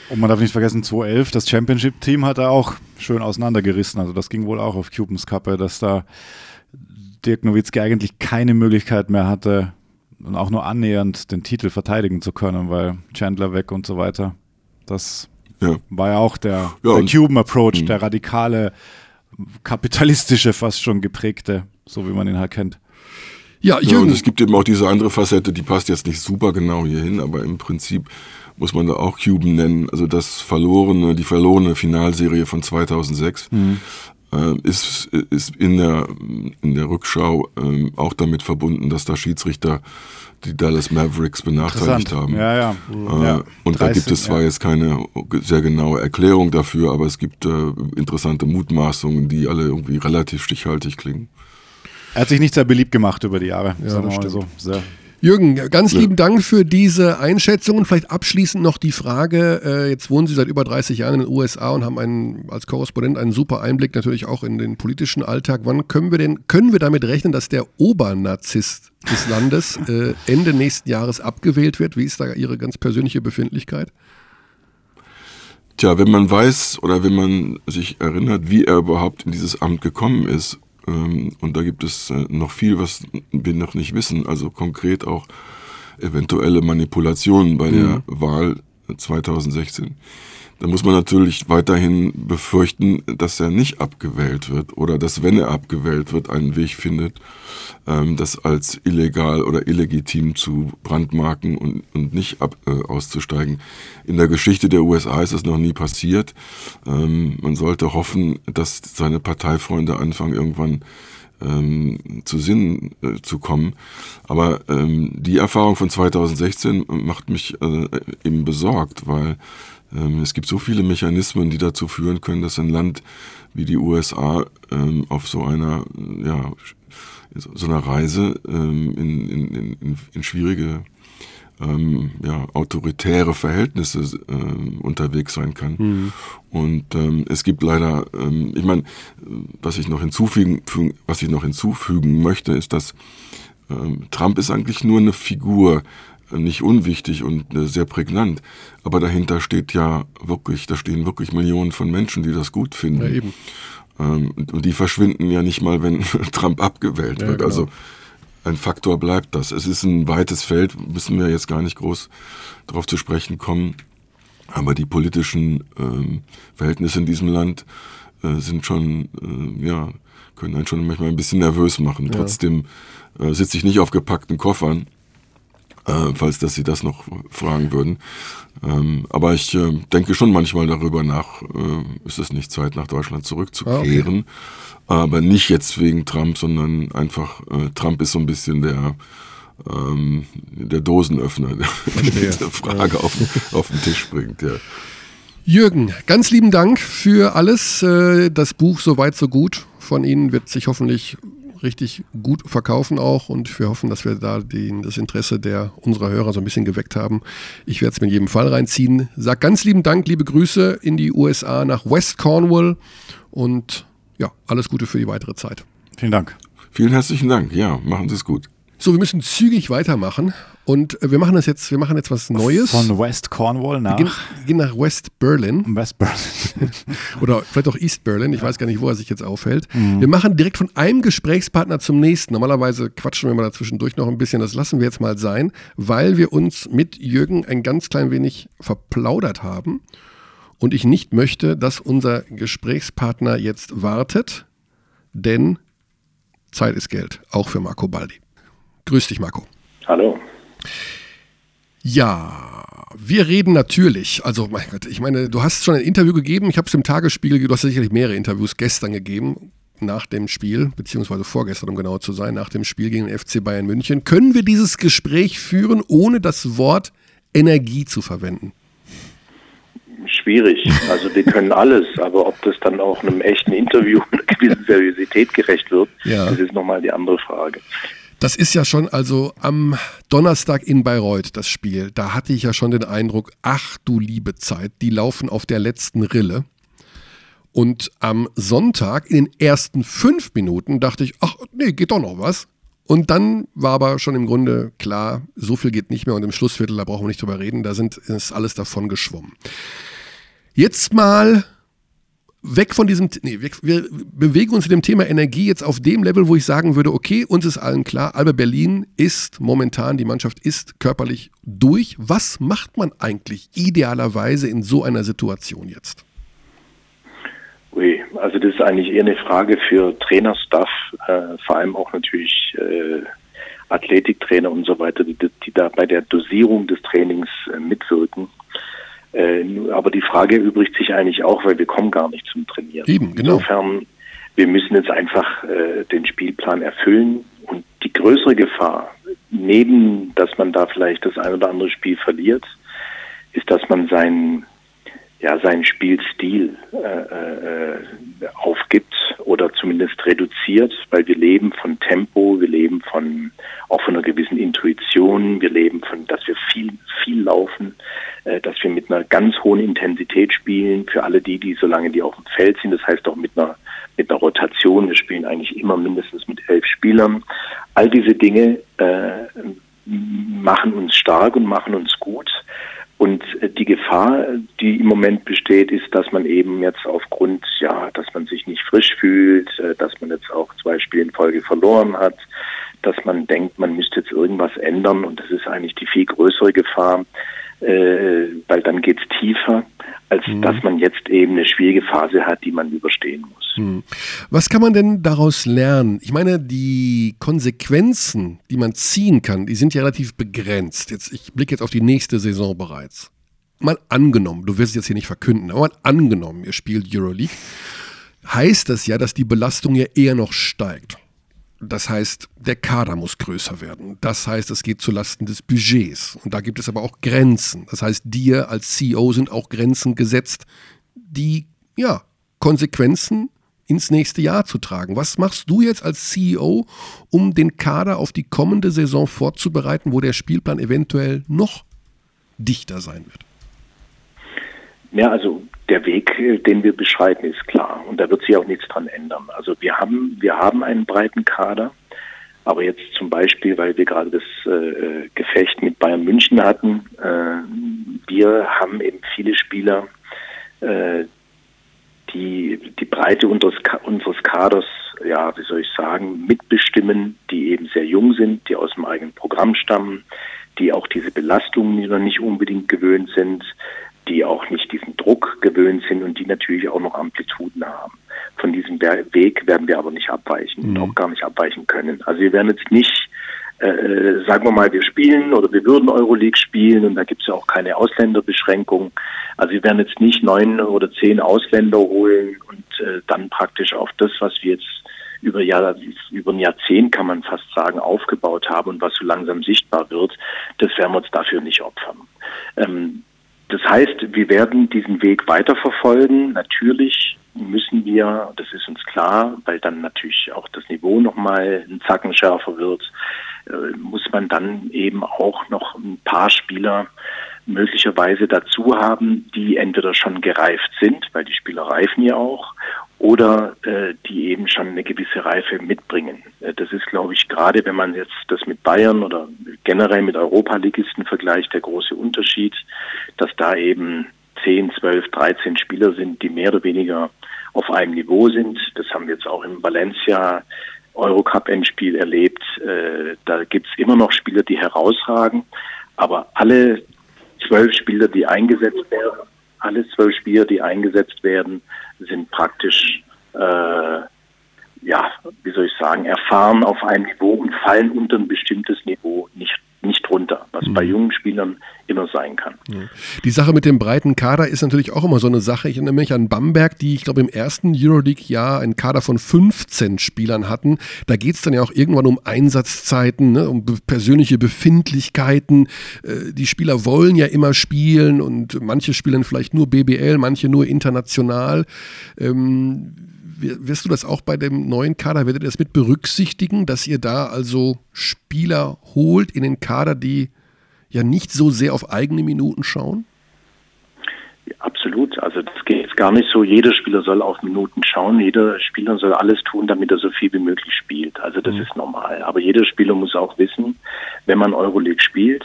Und man darf nicht vergessen, 2011, das Championship-Team hat er auch schön auseinandergerissen. Also das ging wohl auch auf Cubans Kappe, dass da Dirk Nowitzki eigentlich keine Möglichkeit mehr hatte, und auch nur annähernd den Titel verteidigen zu können, weil Chandler weg und so weiter. Das ja. war ja auch der, ja, der Cuban-Approach, mhm. der radikale, kapitalistische, fast schon geprägte so wie man ihn halt kennt. Ja, ja, und es gibt eben auch diese andere Facette, die passt jetzt nicht super genau hier hin, aber im Prinzip muss man da auch Cuban nennen. Also das verlorene, die verlorene Finalserie von 2006 mhm. äh, ist, ist in der, in der Rückschau äh, auch damit verbunden, dass da Schiedsrichter die Dallas Mavericks benachteiligt haben. Ja, ja. Äh, ja. Und 30, da gibt es zwar ja. jetzt keine sehr genaue Erklärung dafür, aber es gibt äh, interessante Mutmaßungen, die alle irgendwie relativ stichhaltig klingen. Er hat sich nicht sehr beliebt gemacht über die Jahre, ja, sagen wir mal so. Sehr. Jürgen, ganz ja. lieben Dank für diese Einschätzung und vielleicht abschließend noch die Frage, äh, jetzt wohnen Sie seit über 30 Jahren in den USA und haben einen, als Korrespondent einen super Einblick natürlich auch in den politischen Alltag. Wann können wir denn, können wir damit rechnen, dass der Obernarzisst des Landes äh, Ende nächsten Jahres abgewählt wird? Wie ist da Ihre ganz persönliche Befindlichkeit? Tja, wenn man weiß oder wenn man sich erinnert, wie er überhaupt in dieses Amt gekommen ist, und da gibt es äh, noch viel, was wir noch nicht wissen. Also konkret auch eventuelle Manipulationen bei der mhm. Wahl 2016 dann muss man natürlich weiterhin befürchten, dass er nicht abgewählt wird oder dass, wenn er abgewählt wird, einen Weg findet, ähm, das als illegal oder illegitim zu brandmarken und, und nicht ab, äh, auszusteigen. In der Geschichte der USA ist das noch nie passiert. Ähm, man sollte hoffen, dass seine Parteifreunde anfangen, irgendwann ähm, zu Sinn äh, zu kommen. Aber ähm, die Erfahrung von 2016 macht mich äh, eben besorgt, weil es gibt so viele Mechanismen, die dazu führen können, dass ein Land wie die USA ähm, auf so einer, ja, so einer Reise ähm, in, in, in, in schwierige ähm, ja, autoritäre Verhältnisse unterwegs sein kann. Mhm. Und ähm, es gibt leider, ähm, ich meine, was ich noch hinzufügen, was ich noch hinzufügen möchte, ist, dass ähm, Trump ist eigentlich nur eine Figur, nicht unwichtig und äh, sehr prägnant. Aber dahinter steht ja wirklich, da stehen wirklich Millionen von Menschen, die das gut finden. Ja, eben. Ähm, und die verschwinden ja nicht mal, wenn [laughs] Trump abgewählt ja, wird. Genau. Also ein Faktor bleibt das. Es ist ein weites Feld, müssen wir jetzt gar nicht groß darauf zu sprechen kommen. Aber die politischen ähm, Verhältnisse in diesem Land äh, sind schon, äh, ja, können einen schon manchmal ein bisschen nervös machen. Ja. Trotzdem äh, sitze ich nicht auf gepackten Koffern äh, falls dass Sie das noch fragen würden. Ähm, aber ich äh, denke schon manchmal darüber nach, äh, ist es nicht Zeit, nach Deutschland zurückzukehren. Ah, okay. Aber nicht jetzt wegen Trump, sondern einfach, äh, Trump ist so ein bisschen der, ähm, der Dosenöffner, der [laughs] diese Frage auf, auf den Tisch bringt. Ja. Jürgen, ganz lieben Dank für alles. Äh, das Buch Soweit so gut von Ihnen wird sich hoffentlich richtig gut verkaufen auch und wir hoffen, dass wir da den, das Interesse der unserer Hörer so ein bisschen geweckt haben. Ich werde es mir in jedem Fall reinziehen. Sag ganz lieben Dank, liebe Grüße in die USA nach West Cornwall und ja, alles Gute für die weitere Zeit. Vielen Dank. Vielen herzlichen Dank. Ja, machen Sie es gut. So, wir müssen zügig weitermachen. Und äh, wir machen das jetzt, wir machen jetzt was Neues. Von West Cornwall nach. Wir gehen, wir gehen nach West Berlin. West Berlin. [laughs] Oder vielleicht auch East Berlin. Ich weiß gar nicht, wo er sich jetzt aufhält. Mhm. Wir machen direkt von einem Gesprächspartner zum nächsten. Normalerweise quatschen wir mal dazwischendurch noch ein bisschen. Das lassen wir jetzt mal sein, weil wir uns mit Jürgen ein ganz klein wenig verplaudert haben. Und ich nicht möchte, dass unser Gesprächspartner jetzt wartet, denn Zeit ist Geld, auch für Marco Baldi. Grüß dich, Marco. Hallo. Ja, wir reden natürlich, also mein Gott, ich meine, du hast schon ein Interview gegeben, ich habe es im Tagesspiegel, du hast sicherlich mehrere Interviews gestern gegeben, nach dem Spiel, beziehungsweise vorgestern, um genau zu sein, nach dem Spiel gegen den FC Bayern München. Können wir dieses Gespräch führen, ohne das Wort Energie zu verwenden? Schwierig. Also wir können alles, aber ob das dann auch einem echten Interview [laughs] einer gewissen Seriosität gerecht wird, ja. das ist nochmal die andere Frage. Das ist ja schon also am Donnerstag in Bayreuth das Spiel. Da hatte ich ja schon den Eindruck, ach du liebe Zeit, die laufen auf der letzten Rille. Und am Sonntag in den ersten fünf Minuten dachte ich, ach nee, geht doch noch was. Und dann war aber schon im Grunde klar, so viel geht nicht mehr und im Schlussviertel, da brauchen wir nicht drüber reden, da sind, ist alles davon geschwommen. Jetzt mal weg von diesem, nee, wir, wir bewegen uns mit dem Thema Energie jetzt auf dem Level, wo ich sagen würde, okay, uns ist allen klar, Alba Berlin ist momentan, die Mannschaft ist körperlich durch. Was macht man eigentlich idealerweise in so einer Situation jetzt? Ui, also das ist eigentlich eher eine Frage für Trainerstaff, äh, vor allem auch natürlich äh, Athletiktrainer und so weiter, die, die, da bei der Dosierung des Trainings äh, mitwirken. Äh, aber die Frage erübrigt sich eigentlich auch, weil wir kommen gar nicht zum Trainieren. Eben, genau. Insofern, wir müssen jetzt einfach äh, den Spielplan erfüllen und die größere Gefahr, neben, dass man da vielleicht das ein oder andere Spiel verliert, ist, dass man seinen ja, seinen Spielstil äh, äh, aufgibt oder zumindest reduziert, weil wir leben von Tempo, wir leben von auch von einer gewissen Intuition, wir leben von, dass wir viel, viel laufen, äh, dass wir mit einer ganz hohen Intensität spielen, für alle die, die solange die auf dem Feld sind, das heißt auch mit einer mit einer Rotation, wir spielen eigentlich immer mindestens mit elf Spielern. All diese Dinge äh, machen uns stark und machen uns gut. Und äh, die Gefahr, die im Moment besteht, ist, dass man eben jetzt aufgrund, ja, dass man sich nicht frisch fühlt, äh, dass man jetzt auch zwei Spiele in Folge verloren hat, dass man denkt, man müsste jetzt irgendwas ändern. Und das ist eigentlich die viel größere Gefahr, äh, weil dann geht es tiefer, als mhm. dass man jetzt eben eine schwierige Phase hat, die man überstehen muss. Mhm. Was kann man denn daraus lernen? Ich meine, die Konsequenzen, die man ziehen kann, die sind ja relativ begrenzt. Jetzt, ich blicke jetzt auf die nächste Saison bereits. Mal angenommen, du wirst es jetzt hier nicht verkünden, aber mal angenommen, ihr spielt Euroleague, heißt das ja, dass die Belastung ja eher noch steigt. Das heißt, der Kader muss größer werden. Das heißt, es geht zulasten des Budgets. Und da gibt es aber auch Grenzen. Das heißt, dir als CEO sind auch Grenzen gesetzt, die ja Konsequenzen ins nächste Jahr zu tragen. Was machst du jetzt als CEO, um den Kader auf die kommende Saison vorzubereiten, wo der Spielplan eventuell noch dichter sein wird? Ja, also der Weg, äh, den wir beschreiten, ist klar und da wird sich auch nichts dran ändern. Also wir haben, wir haben einen breiten Kader, aber jetzt zum Beispiel, weil wir gerade das äh, Gefecht mit Bayern München hatten, äh, wir haben eben viele Spieler, äh, die die Breite unseres, unseres Kaders, ja, wie soll ich sagen, mitbestimmen, die eben sehr jung sind, die aus dem eigenen Programm stammen, die auch diese Belastungen noch nicht unbedingt gewöhnt sind, die auch nicht diesen Druck gewöhnt sind und die natürlich auch noch Amplituden haben. Von diesem Weg werden wir aber nicht abweichen mhm. und auch gar nicht abweichen können. Also wir werden jetzt nicht äh, äh, sagen wir mal, wir spielen oder wir würden Euroleague spielen und da gibt es ja auch keine Ausländerbeschränkung. Also wir werden jetzt nicht neun oder zehn Ausländer holen und äh, dann praktisch auf das, was wir jetzt über, Jahr, über ein Jahrzehnt, kann man fast sagen, aufgebaut haben und was so langsam sichtbar wird, das werden wir uns dafür nicht opfern. Ähm, das heißt, wir werden diesen Weg weiterverfolgen. Natürlich müssen wir, das ist uns klar, weil dann natürlich auch das Niveau nochmal einen Zacken schärfer wird, äh, muss man dann eben auch noch ein paar Spieler möglicherweise dazu haben, die entweder schon gereift sind, weil die Spieler reifen ja auch, oder äh, die eben schon eine gewisse Reife mitbringen. Äh, das ist, glaube ich, gerade wenn man jetzt das mit Bayern oder generell mit Europaligisten vergleicht, der große Unterschied, dass da eben 10, 12, 13 Spieler sind, die mehr oder weniger auf einem Niveau sind. Das haben wir jetzt auch im Valencia Eurocup-Endspiel erlebt. Äh, da gibt's immer noch Spieler, die herausragen, aber alle zwölf Spieler, die eingesetzt werden, alle zwölf Spieler, die eingesetzt werden, sind praktisch, äh, ja, wie soll ich sagen, erfahren auf einem Niveau und fallen unter ein bestimmtes Niveau nicht nicht runter, was mhm. bei jungen Spielern immer sein kann. Die Sache mit dem breiten Kader ist natürlich auch immer so eine Sache. Ich erinnere mich an Bamberg, die, ich glaube, im ersten Euroleague-Jahr einen Kader von 15 Spielern hatten. Da geht es dann ja auch irgendwann um Einsatzzeiten, ne, um persönliche Befindlichkeiten. Äh, die Spieler wollen ja immer spielen und manche spielen vielleicht nur BBL, manche nur international. Ähm, wirst du das auch bei dem neuen Kader, werdet ihr das mit berücksichtigen, dass ihr da also Spieler holt in den Kader, die ja nicht so sehr auf eigene Minuten schauen? Ja, absolut. Also das geht jetzt gar nicht so, jeder Spieler soll auf Minuten schauen, jeder Spieler soll alles tun, damit er so viel wie möglich spielt. Also das mhm. ist normal. Aber jeder Spieler muss auch wissen, wenn man Euroleague spielt,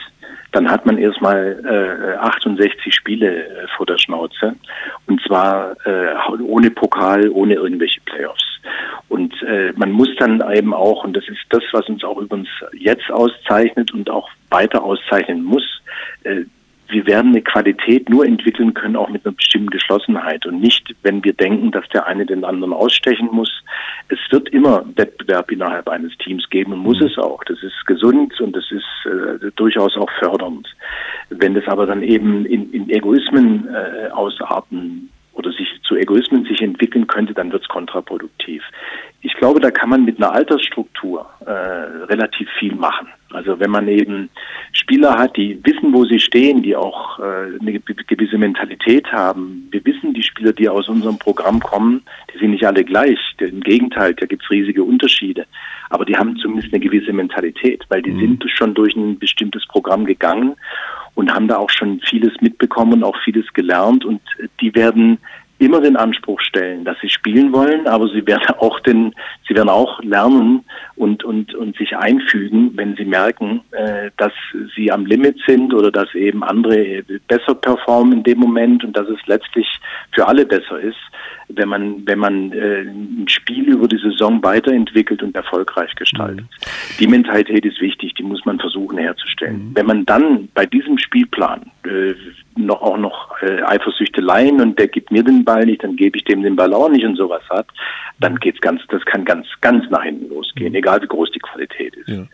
dann hat man erstmal äh, 68 Spiele äh, vor der Schnauze und zwar äh, ohne Pokal, ohne irgendwelche Playoffs. Und äh, man muss dann eben auch, und das ist das, was uns auch übrigens jetzt auszeichnet und auch weiter auszeichnen muss, äh, wir werden eine Qualität nur entwickeln können, auch mit einer bestimmten Geschlossenheit und nicht, wenn wir denken, dass der eine den anderen ausstechen muss. Es wird immer Wettbewerb innerhalb eines Teams geben und muss mhm. es auch. Das ist gesund und das ist äh, durchaus auch fördernd. Wenn das aber dann eben in, in Egoismen äh, ausarten oder sich zu Egoismen sich entwickeln könnte, dann wird es kontraproduktiv. Ich glaube, da kann man mit einer Altersstruktur äh, relativ viel machen. Also wenn man eben Spieler hat, die wissen, wo sie stehen, die auch äh, eine gewisse Mentalität haben. Wir wissen, die Spieler, die aus unserem Programm kommen, die sind nicht alle gleich. Im Gegenteil, da gibt es riesige Unterschiede. Aber die haben zumindest eine gewisse Mentalität, weil die mhm. sind schon durch ein bestimmtes Programm gegangen und haben da auch schon vieles mitbekommen und auch vieles gelernt und die werden immer den Anspruch stellen, dass sie spielen wollen, aber sie werden [laughs] auch den, sie werden auch lernen und und und sich einfügen, wenn sie merken, äh, dass sie am Limit sind oder dass eben andere besser performen in dem Moment und dass es letztlich für alle besser ist, wenn man wenn man äh, ein Spiel über die Saison weiterentwickelt und erfolgreich gestaltet. Mhm. Die Mentalität ist wichtig, die muss man versuchen herzustellen. Mhm. Wenn man dann bei diesem Spielplan äh, noch auch noch äh, Eifersüchteleien und der gibt mir den Ball nicht, dann gebe ich dem den Ball auch nicht und sowas hat, dann geht's ganz, das kann ganz, ganz nach hinten losgehen, mhm. egal wie groß die Qualität ist. Ja.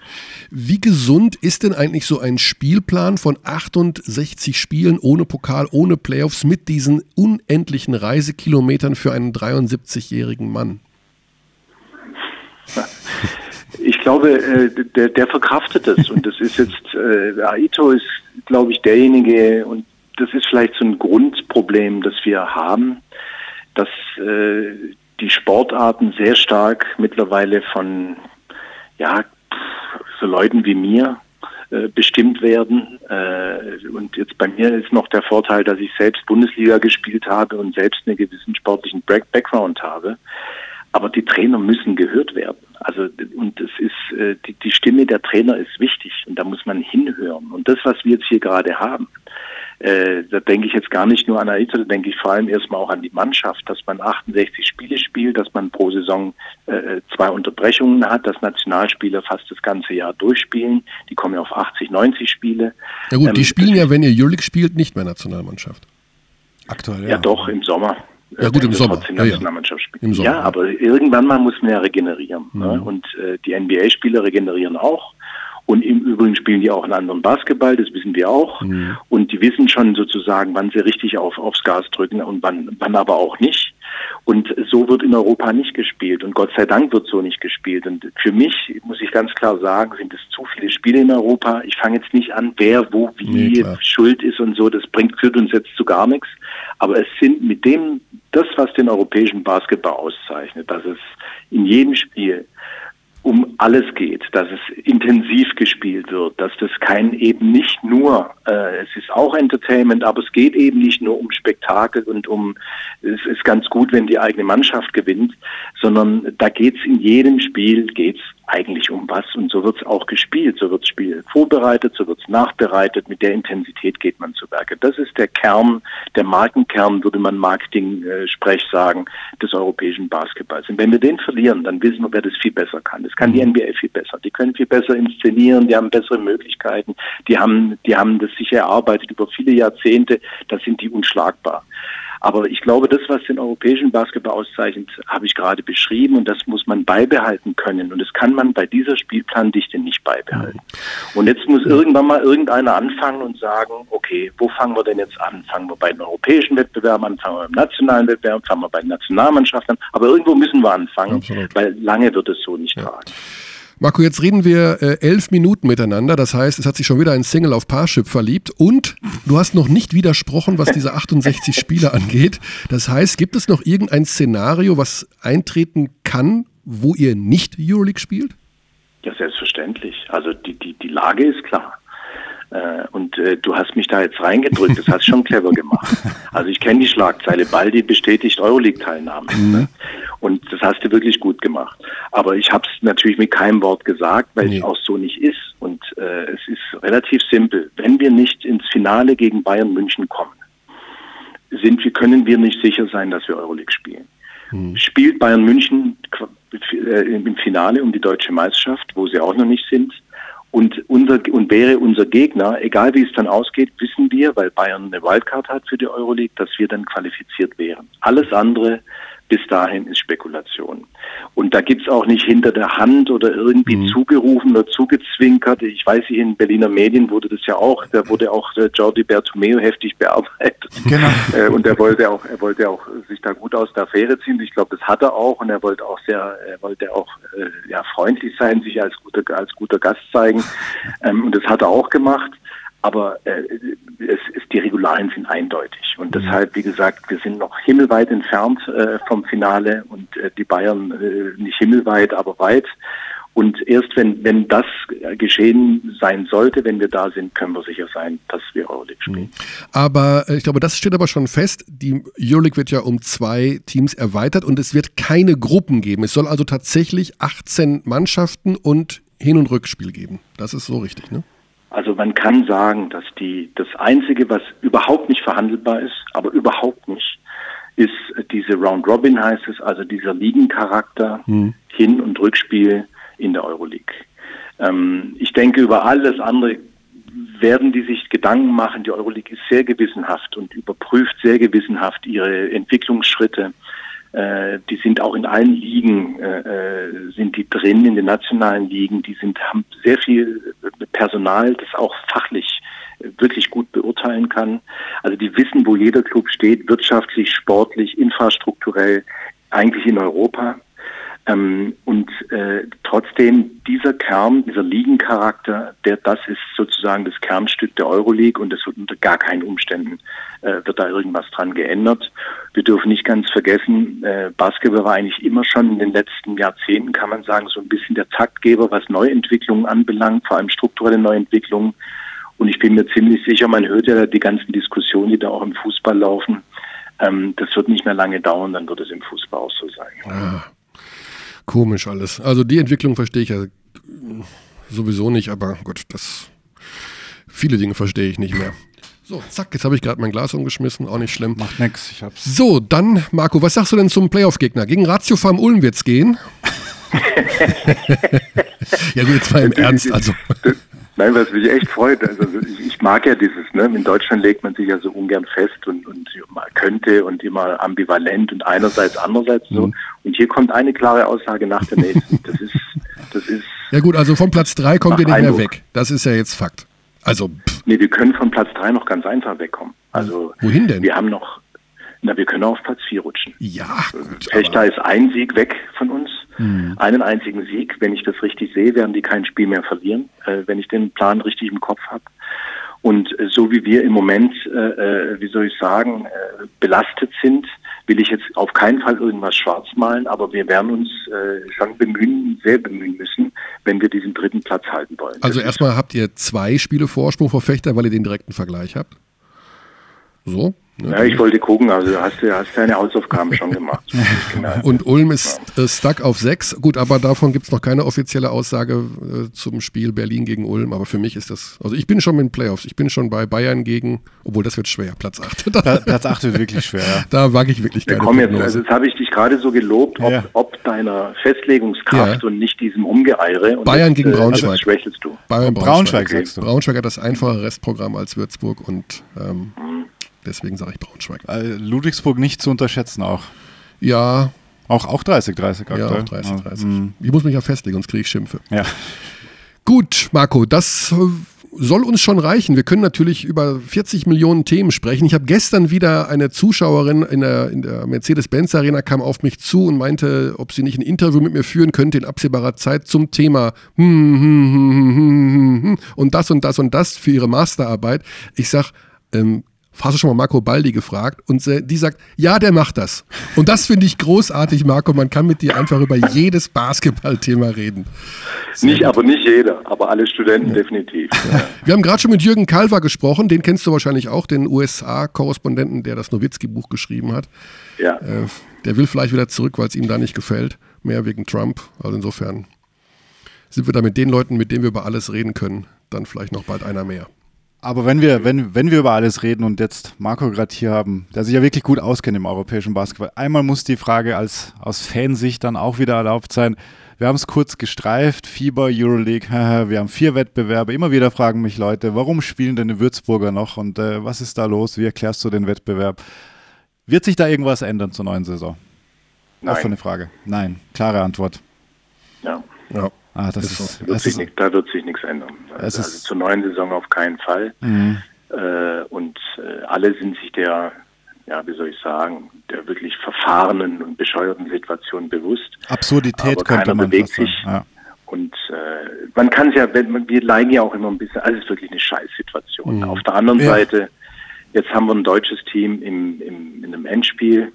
Wie gesund ist denn eigentlich so ein Spielplan von 68 Spielen ohne Pokal, ohne Playoffs mit diesen unendlichen Reisekilometern für einen 73-jährigen Mann? Ich glaube, äh, der, der verkraftet es und das ist jetzt, äh, Aito ist, glaube ich, derjenige und das ist vielleicht so ein Grundproblem, das wir haben, dass äh, die Sportarten sehr stark mittlerweile von ja, so Leuten wie mir äh, bestimmt werden. Äh, und jetzt bei mir ist noch der Vorteil, dass ich selbst Bundesliga gespielt habe und selbst einen gewissen sportlichen Background habe. Aber die Trainer müssen gehört werden. Also und es ist äh, die, die Stimme der Trainer ist wichtig und da muss man hinhören. Und das, was wir jetzt hier gerade haben, äh, da denke ich jetzt gar nicht nur an Aita, da denke ich vor allem erstmal auch an die Mannschaft, dass man 68 Spiele spielt, dass man pro Saison äh, zwei Unterbrechungen hat, dass Nationalspieler fast das ganze Jahr durchspielen. Die kommen ja auf 80, 90 Spiele. Ja gut, ähm, die spielen ja, wenn ihr Euroleague spielt, nicht mehr Nationalmannschaft. Aktuell, ja. Ja doch, im Sommer. Ja gut, im Sommer. Ja, ja. Im Sommer. ja, aber irgendwann mal muss man ja regenerieren. Mhm. Ne? Und äh, die NBA-Spieler regenerieren auch. Und im Übrigen spielen die auch einen anderen Basketball, das wissen wir auch. Mhm. Und die wissen schon sozusagen, wann sie richtig auf, aufs Gas drücken und wann, wann aber auch nicht. Und so wird in Europa nicht gespielt. Und Gott sei Dank wird so nicht gespielt. Und für mich, muss ich ganz klar sagen, sind es zu viele Spiele in Europa. Ich fange jetzt nicht an, wer wo wie nee, schuld ist und so. Das bringt, führt uns jetzt zu gar nichts. Aber es sind mit dem, das, was den europäischen Basketball auszeichnet, dass es in jedem Spiel um alles geht, dass es intensiv gespielt wird, dass das kein eben nicht nur, äh, es ist auch Entertainment, aber es geht eben nicht nur um Spektakel und um, es ist ganz gut, wenn die eigene Mannschaft gewinnt, sondern da geht's in jedem Spiel, geht's eigentlich um was und so wird's auch gespielt, so wird's Spiel vorbereitet, so wird's nachbereitet, mit der Intensität geht man zu Werke. Das ist der Kern, der Markenkern, würde man Marketing-Sprech äh, sagen, des europäischen Basketballs. Und wenn wir den verlieren, dann wissen wir, wer das viel besser kann. Das kann die mhm. NBA viel besser. Die können viel besser inszenieren, die haben bessere Möglichkeiten, die haben, die haben das sich erarbeitet über viele Jahrzehnte, da sind die unschlagbar. Aber ich glaube, das, was den europäischen Basketball auszeichnet, habe ich gerade beschrieben und das muss man beibehalten können. Und das kann man bei dieser Spielplandichte nicht beibehalten. Und jetzt muss irgendwann mal irgendeiner anfangen und sagen, okay, wo fangen wir denn jetzt an? Fangen wir bei den europäischen Wettbewerben an, fangen wir beim nationalen Wettbewerb, fangen wir bei den Nationalmannschaften an. Aber irgendwo müssen wir anfangen, Absolut. weil lange wird es so nicht ja. tragen. Marco, jetzt reden wir äh, elf Minuten miteinander. Das heißt, es hat sich schon wieder ein Single auf Parship verliebt und du hast noch nicht widersprochen, was diese 68 Spiele angeht. Das heißt, gibt es noch irgendein Szenario, was eintreten kann, wo ihr nicht Euroleague spielt? Ja, selbstverständlich. Also die, die, die Lage ist klar. Äh, und äh, du hast mich da jetzt reingedrückt, das hast schon clever gemacht. [laughs] Also ich kenne die Schlagzeile, Baldi bestätigt Euroleague-Teilnahme. Mhm. Und das hast du wirklich gut gemacht. Aber ich habe es natürlich mit keinem Wort gesagt, weil nee. es auch so nicht ist. Und äh, es ist relativ simpel. Wenn wir nicht ins Finale gegen Bayern München kommen, sind wir, können wir nicht sicher sein, dass wir Euroleague spielen. Mhm. Spielt Bayern München äh, im Finale um die deutsche Meisterschaft, wo sie auch noch nicht sind, und, unser, und wäre unser Gegner, egal wie es dann ausgeht, wissen wir, weil Bayern eine Wildcard hat für die Euroleague, dass wir dann qualifiziert wären. Alles andere bis dahin ist Spekulation. Und da gibt's auch nicht hinter der Hand oder irgendwie mhm. zugerufen oder zugezwinkert. Ich weiß, in Berliner Medien wurde das ja auch, da wurde auch der Jordi Bertomeo heftig bearbeitet. Genau. Äh, und er wollte auch, er wollte auch sich da gut aus der Affäre ziehen. Ich glaube, das hat er auch und er wollte auch sehr, er wollte auch äh, ja, freundlich sein, sich als guter, als guter Gast zeigen. Ähm, und das hat er auch gemacht aber äh, es ist, die Regularien sind eindeutig. Und mhm. deshalb, wie gesagt, wir sind noch himmelweit entfernt äh, vom Finale und äh, die Bayern äh, nicht himmelweit, aber weit. Und erst wenn, wenn das geschehen sein sollte, wenn wir da sind, können wir sicher sein, dass wir Euroleague spielen. Mhm. Aber äh, ich glaube, das steht aber schon fest. Die Euroleague wird ja um zwei Teams erweitert und es wird keine Gruppen geben. Es soll also tatsächlich 18 Mannschaften und Hin- und Rückspiel geben. Das ist so richtig, ne? Also man kann sagen, dass die, das Einzige, was überhaupt nicht verhandelbar ist, aber überhaupt nicht, ist diese Round Robin heißt es, also dieser Ligencharakter, hm. Hin- und Rückspiel in der Euroleague. Ähm, ich denke, über alles andere werden die sich Gedanken machen. Die Euroleague ist sehr gewissenhaft und überprüft sehr gewissenhaft ihre Entwicklungsschritte. Äh, die sind auch in allen Ligen, äh, äh, sind die drin, in den nationalen Ligen. Die sind, haben sehr viel Personal, das auch fachlich wirklich gut beurteilen kann. Also die wissen, wo jeder Club steht, wirtschaftlich, sportlich, infrastrukturell, eigentlich in Europa. Ähm, und äh, trotzdem dieser Kern, dieser Ligencharakter, der das ist sozusagen das Kernstück der Euroleague und es wird unter gar keinen Umständen äh, wird da irgendwas dran geändert. Wir dürfen nicht ganz vergessen, äh, Basketball war eigentlich immer schon in den letzten Jahrzehnten, kann man sagen, so ein bisschen der Taktgeber, was Neuentwicklungen anbelangt, vor allem strukturelle Neuentwicklungen. Und ich bin mir ziemlich sicher, man hört ja die ganzen Diskussionen, die da auch im Fußball laufen. Ähm, das wird nicht mehr lange dauern, dann wird es im Fußball auch so sein. Ah. Komisch alles. Also die Entwicklung verstehe ich ja sowieso nicht, aber gut, das viele Dinge verstehe ich nicht mehr. So, zack, jetzt habe ich gerade mein Glas umgeschmissen, auch nicht schlimm. Macht nix, ich hab's. So, dann, Marco, was sagst du denn zum Playoff-Gegner? Gegen Ratio Farm Ulm wird's gehen? [laughs] ja gut, jetzt mal im Ernst, also. [laughs] Nein, was mich echt freut, also ich, ich, mag ja dieses, ne? In Deutschland legt man sich ja so ungern fest und, und mal könnte und immer ambivalent und einerseits, andererseits so. Mhm. Und hier kommt eine klare Aussage nach der nächsten. Das ist, das ist [laughs] Ja gut, also vom Platz 3 kommt ihr nicht mehr weg. Das ist ja jetzt Fakt. Also, pff, Nee, wir können von Platz 3 noch ganz einfach wegkommen. Also Wohin denn? Wir haben noch, na, wir können auf Platz 4 rutschen. ja, gut. Fechter aber- ist ein Sieg weg von uns. Einen einzigen Sieg. Wenn ich das richtig sehe, werden die kein Spiel mehr verlieren, äh, wenn ich den Plan richtig im Kopf habe. Und äh, so wie wir im Moment, äh, äh, wie soll ich sagen, äh, belastet sind, will ich jetzt auf keinen Fall irgendwas schwarz malen, aber wir werden uns äh, schon bemühen, sehr bemühen müssen, wenn wir diesen dritten Platz halten wollen. Also erstmal habt ihr zwei Spiele Vorsprung vor Fechter, weil ihr den direkten Vergleich habt. So. Ja, ich wollte gucken, also hast du hast deine Hausaufgaben schon gemacht. Genau. [laughs] Und Ulm ist äh, stuck auf sechs. Gut, aber davon gibt es noch keine offizielle Aussage äh, zum Spiel Berlin gegen Ulm. Aber für mich ist das, also ich bin schon mit den Playoffs. Ich bin schon bei Bayern gegen, obwohl das wird schwer, Platz 8. Da, Pla- Platz 8 wird wirklich schwer. Ja. da wage ich wirklich Ja, keine komm jetzt, also jetzt habe ich dich gerade so gelobt, ob, Ja. ob deiner Festlegungskraft Ja. und nicht diesem Umgeeire. Und Bayern jetzt, gegen äh, Braunschweig. Also schwächelst du. Bayern Braunschweig, okay. sagst du. Braunschweig hat das einfache Restprogramm als Würzburg und ähm, deswegen sage ich Braunschweig. Äh, Ludwigsburg nicht zu unterschätzen auch. Ja, Auch, auch 30, 30 ja, aktuell. auch 30, 30. Mhm. Ich muss mich ja festlegen, sonst kriege ich Schimpfe. Ja. Gut, Marco, das äh, soll uns schon reichen. Wir können natürlich über 40 Millionen Themen sprechen. Ich habe gestern wieder eine Zuschauerin in der, der Mercedes-Benz Arena kam auf mich zu und meinte, ob sie nicht ein Interview mit mir führen könnte in absehbarer Zeit zum Thema hm, hm, hm, hm, hm, hm, hm, und das und das und das für ihre Masterarbeit. Ich sag, ähm, Hast du schon mal Marco Baldi gefragt? Und die sagt, ja, der macht das. Und das finde ich großartig, Marco. Man kann mit dir einfach über jedes Basketballthema reden. Nicht, aber nicht jeder, aber alle Studenten definitiv. [laughs] Wir haben gerade schon mit Jürgen Kalver gesprochen, den kennst du wahrscheinlich auch, den USA-Korrespondenten, der das Nowitzki-Buch geschrieben hat. Ja. Äh, der will vielleicht wieder zurück, weil es ihm da nicht gefällt, mehr wegen Trump. Also insofern sind wir da mit den Leuten, mit denen wir über alles reden können, dann vielleicht noch bald einer mehr. Aber wenn wir, wenn, wenn wir über alles reden und jetzt Marco gerade hier haben, der sich ja wirklich gut auskennt im europäischen Basketball, einmal muss die Frage als, aus Fansicht dann auch wieder erlaubt sein. Wir haben es kurz gestreift, Fieber, Euroleague, [laughs] wir haben vier Wettbewerbe. Immer wieder fragen mich Leute, warum spielen denn die Würzburger noch und äh, was ist da los? Wie erklärst du den Wettbewerb? Wird sich da irgendwas ändern zur neuen Saison? Nein. Offene Frage. Nein, klare Antwort. ja. Ja. Ah, das Ist ist, Wird das ist, nicht, da wird sich nichts ändern. Also, ist- zur neuen Saison auf keinen Fall. Mhm. Äh, und äh, alle sind sich der, ja, wie soll ich sagen, der wirklich verfahrenen und bescheuerten Situation bewusst. Absurdität Aber könnte man bewegt sich. Ja. Und äh, man kann es ja, wir leiden ja auch immer ein bisschen, also es ist wirklich eine Scheißsituation. Auf der anderen Ja. Seite, jetzt haben wir ein deutsches Team im, im, in einem Endspiel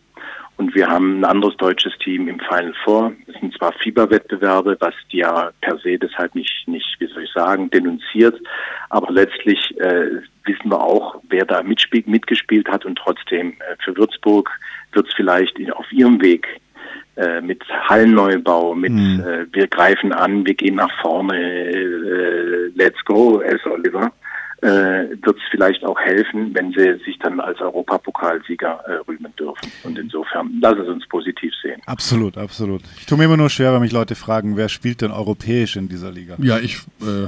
und wir haben ein anderes deutsches Team im Final Four. Das sind zwar Fieberwettbewerbe, was die ja per se deshalb nicht, nicht, wie soll ich sagen, denunziert, aber letztlich äh, wissen wir auch, wer da mitspielt, mitgespielt hat. Und trotzdem äh, für Würzburg wird es vielleicht auf ihrem Weg äh, mit Hallenneubau, mit äh, wir greifen an, wir gehen nach vorne, äh, let's go, as Oliver, äh, wird es vielleicht auch helfen, wenn sie sich dann als Europapokalsieger äh, rühmen dürfen. Und insofern, lass es uns positiv sehen. Absolut, absolut. Ich tue mir immer nur schwer, wenn mich Leute fragen, wer spielt denn europäisch in dieser Liga? Ja, ich, äh,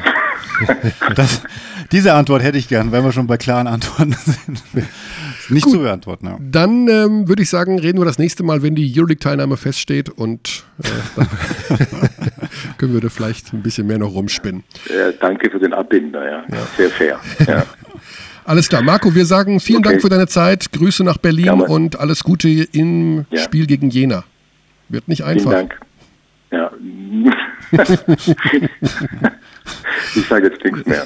[laughs] Das, diese Antwort hätte ich gern, wenn wir schon bei klaren Antworten [laughs] sind. Nicht zu beantworten, ja. dann ähm, würde ich sagen, reden wir das nächste Mal, wenn die Euroleague-Teilnahme feststeht und äh, dann [laughs] [laughs] können wir da vielleicht ein bisschen mehr noch rumspinnen. Äh, danke für den Abbinder, ja. Sehr fair. Ja. [laughs] Alles klar, Marco, wir sagen vielen Okay. Dank für deine Zeit, Grüße nach Berlin Gerne. und alles Gute im Ja. Spiel gegen Jena. Wird nicht Vielen einfach. Dank. Ja. [laughs] ich sage jetzt nichts mehr.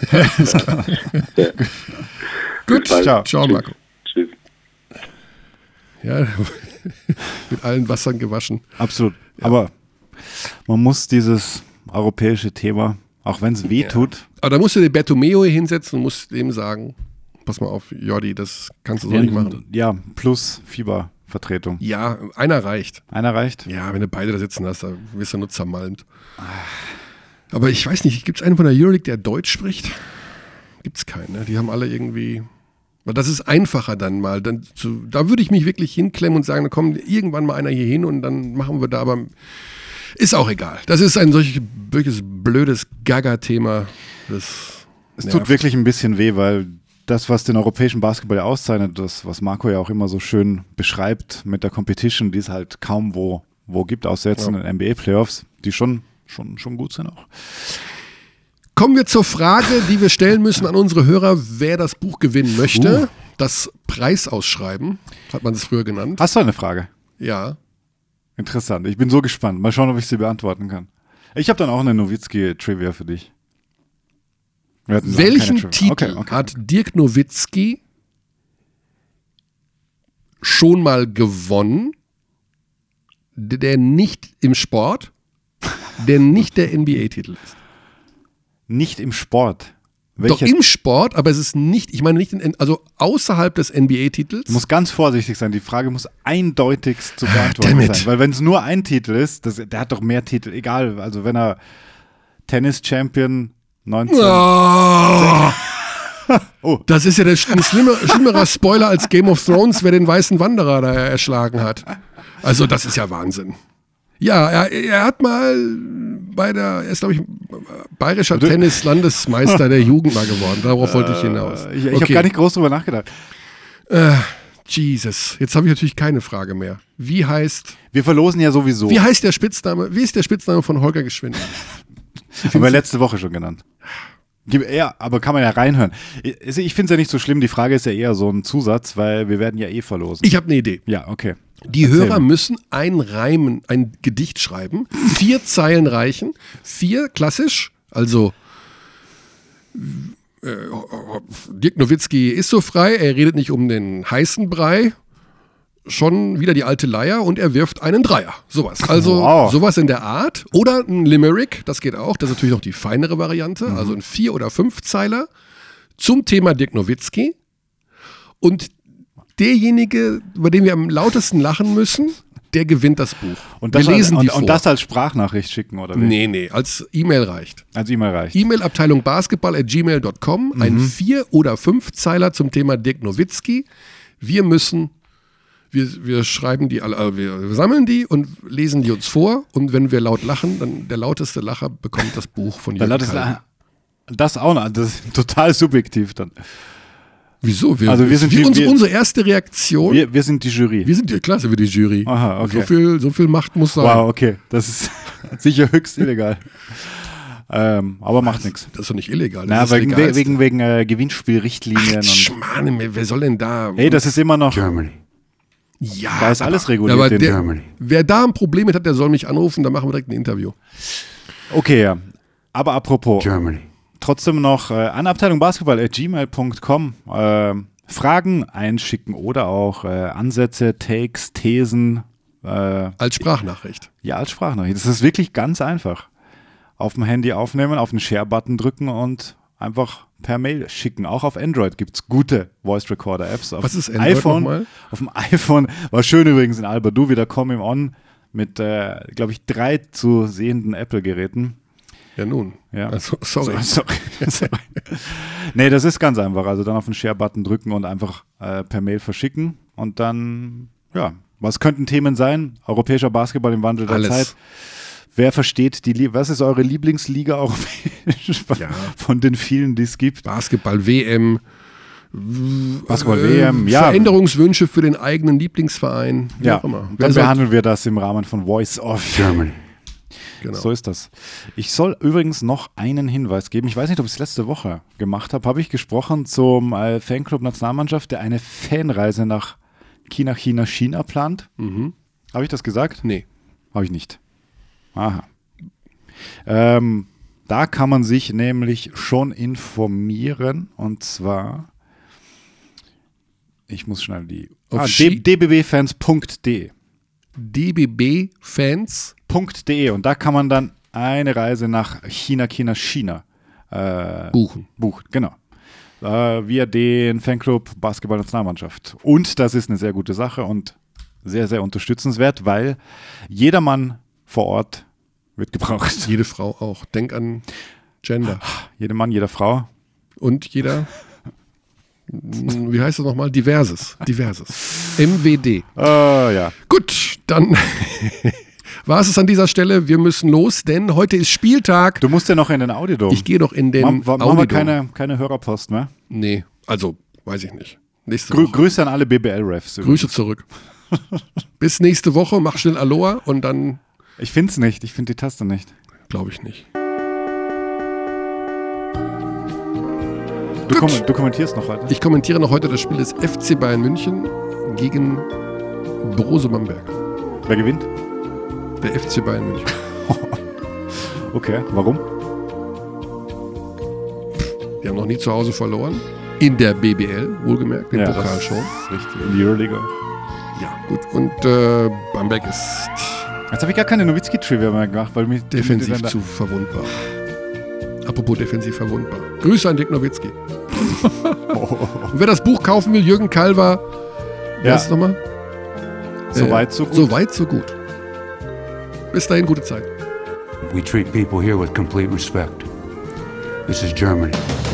Ja. Gut, Bis bald. ciao. ciao Tschüss. Marco. Tschüss. Ja, mit allen Wassern gewaschen. Absolut. Aber man muss dieses europäische Thema, auch wenn es weh tut, Aber da musst du den Bertomeo hinsetzen und musst dem sagen, pass mal auf, Jordi, das kannst du so nicht machen. ja, plus Fiebervertretung. Ja, einer reicht. Einer reicht? Ja, wenn du beide da sitzen hast, da wirst du nur zermalmt. Aber ich weiß nicht, gibt es einen von der Euroleague, der Deutsch spricht? Gibt es keinen, ne? Die haben alle irgendwie. Weil das ist einfacher dann mal. Dann zu, da würde ich mich wirklich hinklemmen und sagen, da kommt irgendwann mal einer hier hin und dann machen wir da, aber ist auch egal. Das ist ein solches wirkliches blödes Gaga-Thema. Es tut wirklich ein bisschen weh, weil das, was den europäischen Basketball ja auszeichnet, das, was Marco ja auch immer so schön beschreibt mit der Competition, die es halt kaum wo, wo gibt, außer jetzt Ja. in den NBA-Playoffs, die schon schon, schon gut sind auch. Kommen wir zur Frage, die wir stellen müssen an unsere Hörer, wer das Buch gewinnen möchte. Uh. Das Preisausschreiben, hat man es früher genannt. Hast du eine Frage? Ja. Interessant. Ich bin so gespannt. Mal schauen, ob ich sie beantworten kann. Ich habe dann auch eine Nowitzki-Trivia für dich. Welchen. Titel Okay, okay. hat Dirk Nowitzki schon mal gewonnen, der nicht im Sport, der nicht der NBA-Titel ist? Nicht im Sport. Doch Welcher im Sport, aber es ist nicht, ich meine nicht, in, also außerhalb des NBA-Titels. Du musst ganz vorsichtig sein. Die Frage muss eindeutig zu damn beantworten sein. Weil wenn es nur ein Titel ist, das, der hat doch mehr Titel. Egal. Also wenn er Tennis-Champion 19. Oh, Oh. Das ist ja der ein schlimmer, schlimmerer Spoiler als Game of Thrones, wer den weißen Wanderer da erschlagen hat. Also das ist ja Wahnsinn. Ja, er, er hat mal bei der, er ist glaube ich bayerischer Tennis-Landesmeister der [laughs] Jugend mal geworden. Darauf wollte ich hinaus. Ich, ich habe gar nicht groß drüber nachgedacht. Jesus, jetzt habe ich natürlich keine Frage mehr. Wie heißt, Wir verlosen ja sowieso. wie heißt der Spitzname, wie ist der Spitzname von Holger Geschwind? [laughs] Haben wir letzte Woche schon genannt. Ja, aber kann man ja reinhören. Ich, ich finde es ja nicht so schlimm. Die Frage ist ja eher so ein Zusatz, weil wir werden ja eh verlosen. Ich habe eine Idee. ja, okay. Die Erzähl Hörer müssen ein Reimen, ein Gedicht schreiben. Vier Zeilen reichen. Vier klassisch, also äh, Dirk Nowitzki ist so frei, er redet nicht um den heißen Brei. Schon wieder die alte Leier und er wirft einen Dreier. Sowas. Also Wow. sowas in der Art. Oder ein Limerick, das geht auch. Das ist natürlich noch die feinere Variante. Also ein Vier- oder Fünfzeiler zum Thema Dirk Nowitzki. Und derjenige, über den wir am lautesten lachen müssen, der gewinnt das Buch. Und das, wir lesen als, die und, vor. und das als Sprachnachricht schicken, oder wie? nee, nee, als E-Mail reicht. Als E-Mail reicht. E-Mail-Abteilung basketball at gmail.com, Mhm. ein Vier- oder Fünfzeiler zum Thema Dirk Nowitzki. Wir müssen, wir, wir schreiben die alle, äh, wir, sammeln die und lesen die uns vor. Und wenn wir laut lachen, dann der lauteste Lacher bekommt das Buch von Jürgen das auch noch. Das ist total subjektiv dann. Wieso? Wir, Also wir sind wie die- uns, wir- unsere erste Reaktion. Wir, Wir, wir sind die Jury. sind die Klasse, wir die Jury. Aha, okay. so, viel, so viel Macht muss sein. Wow, okay. Das ist [laughs] sicher höchst illegal. ähm, aber macht nichts. Das ist doch nicht illegal. Das Na, ist wegen, legalste. wegen, wegen äh, Gewinnspielrichtlinien und. Schmarrn, wer soll denn da? Hey, das ist immer noch. Germany. ja, da ist alles aber- reguliert Aber in der, Germany. wer da ein Problem mit hat, der soll mich anrufen, dann machen wir direkt ein Interview. Okay, ja. Aber apropos, Germany. Trotzdem noch äh, an Abteilung Basketball at gmail.com äh, Fragen einschicken oder auch äh, Ansätze, Takes, Thesen. Äh, Als Sprachnachricht. ja, als Sprachnachricht. Das ist wirklich ganz einfach. Auf dem Handy aufnehmen, auf den Share-Button drücken und einfach per Mail schicken. Auch auf Android gibt es gute Voice Recorder Apps. Auf Was ist Android iPhone, nochmal? Auf dem iPhone war schön übrigens in Alba Du wieder Come On mit, äh, glaube ich, drei zu sehenden Apple-Geräten. Ja, nun. Ja. Also, sorry. So, sorry. [laughs] sorry. nee, das ist ganz einfach. Also dann auf den Share-Button drücken und einfach äh, per Mail verschicken. Und dann, ja, was könnten Themen sein? Europäischer Basketball im Wandel der Alles. Zeit. Wer versteht die Liga? Was ist eure Lieblingsliga europäisch Ja. von den vielen, die es gibt? Basketball, WM. Basketball äh, WM, ja. Veränderungswünsche für den eigenen Lieblingsverein. Wie Ja, auch immer. Wer dann behandeln wir das im Rahmen von Voice of. Germany. Genau. So ist das. Ich soll übrigens noch einen Hinweis geben. Ich weiß nicht, ob ich es letzte Woche gemacht habe. Habe ich gesprochen zum äh, Fanclub Nationalmannschaft, der eine Fanreise nach China, China, China plant. Mhm. Habe ich das gesagt? Nee. Habe ich nicht. Aha. Ähm, da kann man sich nämlich schon informieren und zwar, ich muss schnell die, ah, dbbfans.de. DBB-Fans. .de und da kann man dann eine Reise nach China, China, China äh, Buchen. buchen. Genau. Äh, via den Fanclub Basketball-Nationalmannschaft. Und das ist eine sehr gute Sache und sehr, sehr unterstützenswert, weil jeder Mann vor Ort wird gebraucht. Jede Frau auch. Denk an Gender. Jeder Mann, jede Frau. Und jeder, wie heißt das nochmal? Diverses. Diverses. MWD. Äh, ja. Gut, dann [laughs] war es es an dieser Stelle. Wir müssen los, denn heute ist Spieltag. Du musst ja noch in den Audiodom. Ich gehe noch in den Machen machen wir Audidom. keine, keine Hörerpost mehr. Nee, also, weiß ich nicht. Nächste Grü Woche. Grüße an alle BBL-Refs. Grüße zurück. [laughs] Bis nächste Woche. Mach schnell Aloha und dann Ich finde es nicht. Ich finde die Taste nicht. glaube ich nicht. Du, kom du kommentierst noch heute? Ich kommentiere noch heute das Spiel des FC Bayern München gegen Borussia Bamberg. Wer gewinnt? Der FC Bayern München. [laughs] Okay, warum? Die haben noch nie zu Hause verloren. In der BBL, wohlgemerkt, im Pokal das schon. ist richtig. In die Euroliga. auch. Ja, gut. Und äh, Bamberg ist Jetzt habe ich gar keine Nowitzki-Trivia mehr gemacht, weil mich defensiv zu verwundbar. Apropos defensiv verwundbar. Grüße an Dick Nowitzki. [laughs] Und wer das Buch kaufen will, Jürgen Kalver, wer Ja. ist es nochmal? So Äh, weit, so gut. So weit, so gut. Bis dahin, gute Zeit. We treat people here with complete respect. This is Germany.